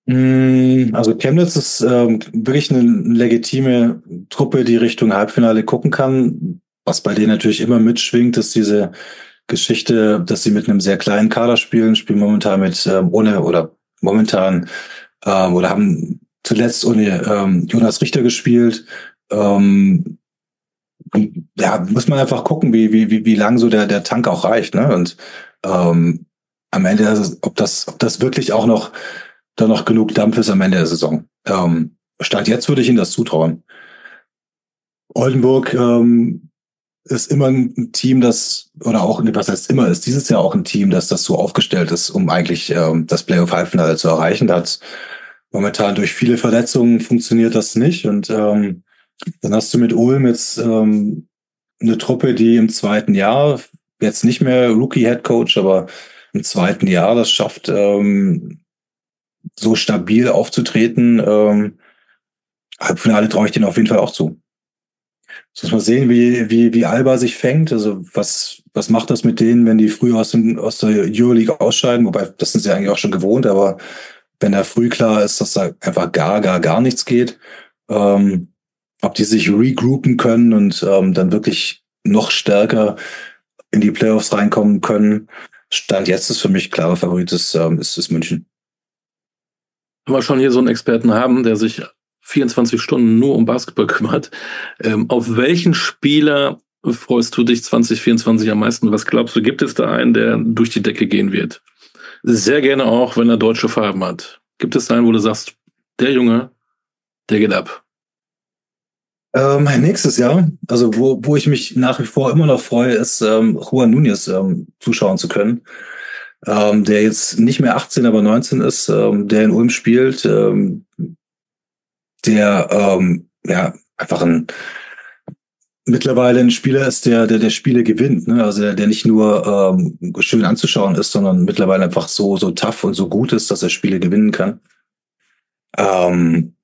[SPEAKER 7] Mm, also Chemnitz ist ähm, wirklich eine legitime Truppe, die Richtung Halbfinale gucken kann. Was bei denen natürlich immer mitschwingt, ist diese Geschichte, dass sie mit einem sehr kleinen Kader spielen, spielen momentan mit ähm, ohne oder momentan ähm, oder haben zuletzt ohne ähm, Jonas Richter gespielt. Ähm, ja, muss man einfach gucken, wie, wie, wie, wie lang so der, der Tank auch reicht. Ne? Und ähm, am Ende, ob das, ob das wirklich auch noch da noch genug Dampf ist am Ende der Saison. Ähm, Stand jetzt würde ich Ihnen das zutrauen. Oldenburg ähm, ist immer ein Team, das, oder auch, was heißt immer, ist dieses Jahr auch ein Team, das das so aufgestellt ist, um eigentlich ähm, das Playoff-Halbfinale zu erreichen. Da hat momentan durch viele Verletzungen funktioniert das nicht. Und ähm, dann hast du mit Ulm jetzt ähm, eine Truppe, die im zweiten Jahr, jetzt nicht mehr Rookie-Head Coach, aber im zweiten Jahr das schafft, ähm, so stabil aufzutreten. Ähm, Halbfinale traue ich denen auf jeden Fall auch zu. Jetzt muss man sehen, wie, wie, wie Alba sich fängt. Also was, was macht das mit denen, wenn die früh aus, dem, aus der Euroleague ausscheiden? Wobei, das sind sie eigentlich auch schon gewohnt, aber wenn da früh klar ist, dass da einfach gar, gar, gar nichts geht, ähm, ob die sich regroupen können und ähm, dann wirklich noch stärker in die Playoffs reinkommen können. Stand jetzt ist für mich klarer Favorit ist, ähm, ist, ist München.
[SPEAKER 2] Wenn wir schon hier so einen Experten haben, der sich 24 Stunden nur um Basketball kümmert, ähm, auf welchen Spieler freust du dich 2024 am meisten? Was glaubst du, gibt es da einen, der durch die Decke gehen wird? Sehr gerne auch, wenn er deutsche Farben hat. Gibt es da einen, wo du sagst, der Junge, der geht ab?
[SPEAKER 7] Ähm, nächstes Jahr, also wo, wo ich mich nach wie vor immer noch freue, ist ähm, Juan Núñez ähm, zuschauen zu können. Ähm, der jetzt nicht mehr 18, aber 19 ist, ähm, der in Ulm spielt, ähm, der ähm, ja einfach ein mittlerweile ein Spieler ist, der der, der Spiele gewinnt, ne? also der, der nicht nur ähm, schön anzuschauen ist, sondern mittlerweile einfach so so tough und so gut ist, dass er Spiele gewinnen kann. Ähm,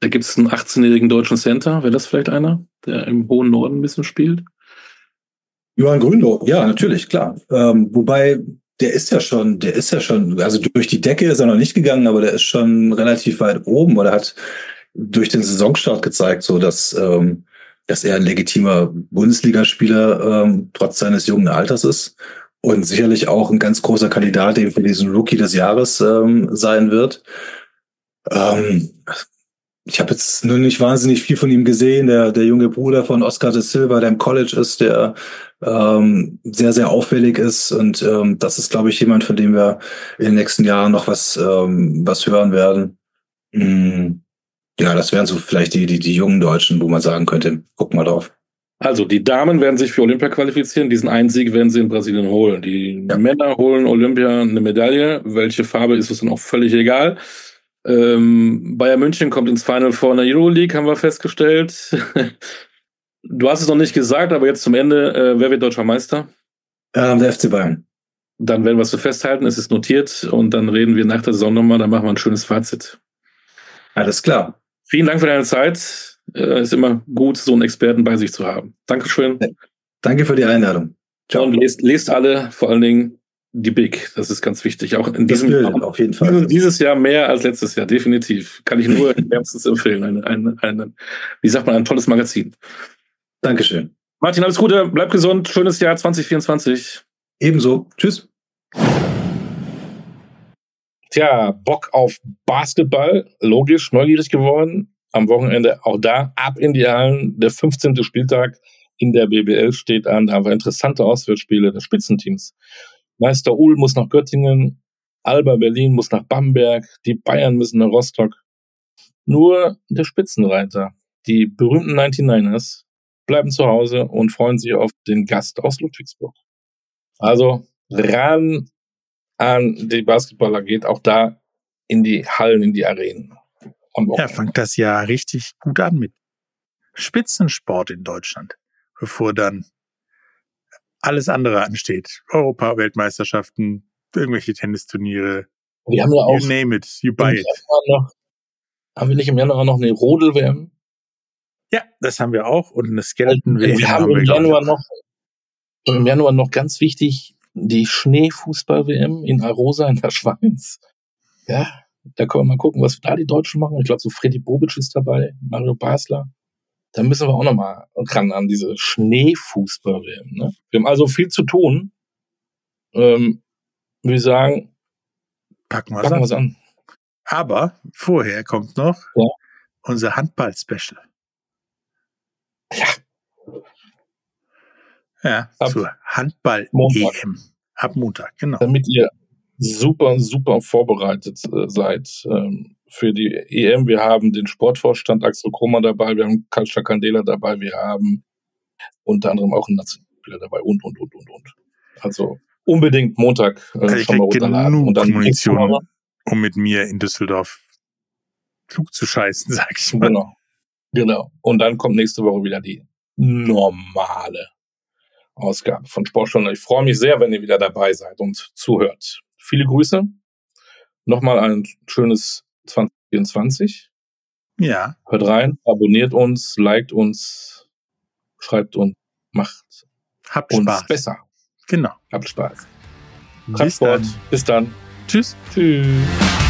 [SPEAKER 2] da gibt es einen 18-jährigen deutschen Center, wäre das vielleicht einer, der im hohen Norden ein bisschen spielt?
[SPEAKER 7] Johann Grünloh, ja, natürlich, klar. Ähm, wobei der ist ja schon, der ist ja schon, also durch die Decke ist er noch nicht gegangen, aber der ist schon relativ weit oben oder hat durch den Saisonstart gezeigt, so dass, ähm, dass er ein legitimer Bundesligaspieler ähm, trotz seines jungen Alters ist und sicherlich auch ein ganz großer Kandidat eben für diesen Rookie des Jahres ähm, sein wird. Ähm, ich habe jetzt nur nicht wahnsinnig viel von ihm gesehen. Der, der junge Bruder von Oscar de Silva, der im College ist, der ähm, sehr, sehr auffällig ist. Und ähm, das ist, glaube ich, jemand, von dem wir in den nächsten Jahren noch was, ähm, was hören werden. Mm, ja, das wären so vielleicht die, die, die jungen Deutschen, wo man sagen könnte, guck mal drauf.
[SPEAKER 2] Also die Damen werden sich für Olympia qualifizieren. Diesen einen Sieg werden sie in Brasilien holen. Die ja. Männer holen Olympia eine Medaille. Welche Farbe ist es dann auch völlig egal. Ähm, Bayern München kommt ins Final Four in der Euroleague, haben wir festgestellt. du hast es noch nicht gesagt, aber jetzt zum Ende, äh, wer wird deutscher Meister?
[SPEAKER 7] Ähm, der FC Bayern.
[SPEAKER 2] Dann werden wir es so festhalten, es ist notiert und dann reden wir nach der Saison nochmal, dann machen wir ein schönes Fazit.
[SPEAKER 7] Alles klar.
[SPEAKER 2] Vielen Dank für deine Zeit. Äh, ist immer gut, so einen Experten bei sich zu haben. Dankeschön.
[SPEAKER 7] Danke für die Einladung.
[SPEAKER 2] Ciao. Und lest, lest alle, vor allen Dingen die Big. Das ist ganz wichtig. Auch in diesem
[SPEAKER 7] Jahr, auf jeden Fall.
[SPEAKER 2] Dieses Jahr mehr als letztes Jahr, definitiv. Kann ich nur wärmstens empfehlen. Ein, ein, ein, wie sagt man, ein tolles Magazin.
[SPEAKER 7] Dankeschön.
[SPEAKER 2] Martin, alles Gute, bleib gesund, schönes Jahr 2024.
[SPEAKER 7] Ebenso. Tschüss.
[SPEAKER 2] Tja, Bock auf Basketball, logisch, neugierig geworden. Am Wochenende auch da ab in die Hallen. Der 15. Spieltag in der BBL steht an. Da haben wir interessante Auswärtsspiele der Spitzenteams. Meister Uhl muss nach Göttingen, Alba Berlin muss nach Bamberg, die Bayern müssen nach Rostock. Nur der Spitzenreiter, die berühmten 99ers, bleiben zu Hause und freuen sich auf den Gast aus Ludwigsburg. Also ran an die Basketballer geht auch da in die Hallen, in die Arenen.
[SPEAKER 1] Ja, fängt das ja richtig gut an mit Spitzensport in Deutschland, bevor dann alles andere ansteht. Europa-Weltmeisterschaften, irgendwelche Tennisturniere.
[SPEAKER 2] Wir haben ja auch.
[SPEAKER 1] You name it, you buy it.
[SPEAKER 2] Noch, haben wir nicht im Januar noch eine Rodel-WM?
[SPEAKER 1] Ja, das haben wir auch und eine Skeleton-WM.
[SPEAKER 2] Wir haben, haben wir, im Januar noch, im Januar noch ganz wichtig die Schneefußball-WM in Arosa in der Schweiz. Ja, da können wir mal gucken, was da die Deutschen machen. Ich glaube, so Freddy Bobic ist dabei, Mario Basler da müssen wir auch nochmal ran an diese Schneefußball-WM. Ne? Wir haben also viel zu tun. Ähm, würde ich sagen,
[SPEAKER 1] packen wir es an. an. Aber vorher kommt noch ja. unser Handball-Special.
[SPEAKER 2] Ja.
[SPEAKER 1] Ja, Ab zur Handball-EM. Ab Montag, genau.
[SPEAKER 2] Damit ihr super, super vorbereitet äh, seid. Ähm, für die EM. Wir haben den Sportvorstand Axel Krummer dabei, wir haben Kalscha Candela dabei, wir haben unter anderem auch einen Nationalspieler dabei und, und, und, und, und. Also unbedingt Montag
[SPEAKER 1] äh, also schon mal runterladen. Und dann Munition, um mit mir in Düsseldorf Flug zu scheißen, sag ich mal.
[SPEAKER 2] Genau. Genau. Und dann kommt nächste Woche wieder die normale Ausgabe von Sportstunde. Ich freue mich sehr, wenn ihr wieder dabei seid und zuhört. Viele Grüße. Nochmal ein schönes 2024.
[SPEAKER 1] Ja.
[SPEAKER 2] Hört rein, abonniert uns, liked uns, schreibt uns, macht
[SPEAKER 1] Habt
[SPEAKER 2] uns
[SPEAKER 1] Spaß.
[SPEAKER 2] besser.
[SPEAKER 1] Genau.
[SPEAKER 2] Habt Spaß.
[SPEAKER 1] Bis dann.
[SPEAKER 2] Bis dann.
[SPEAKER 1] Tschüss.
[SPEAKER 2] Tschüss.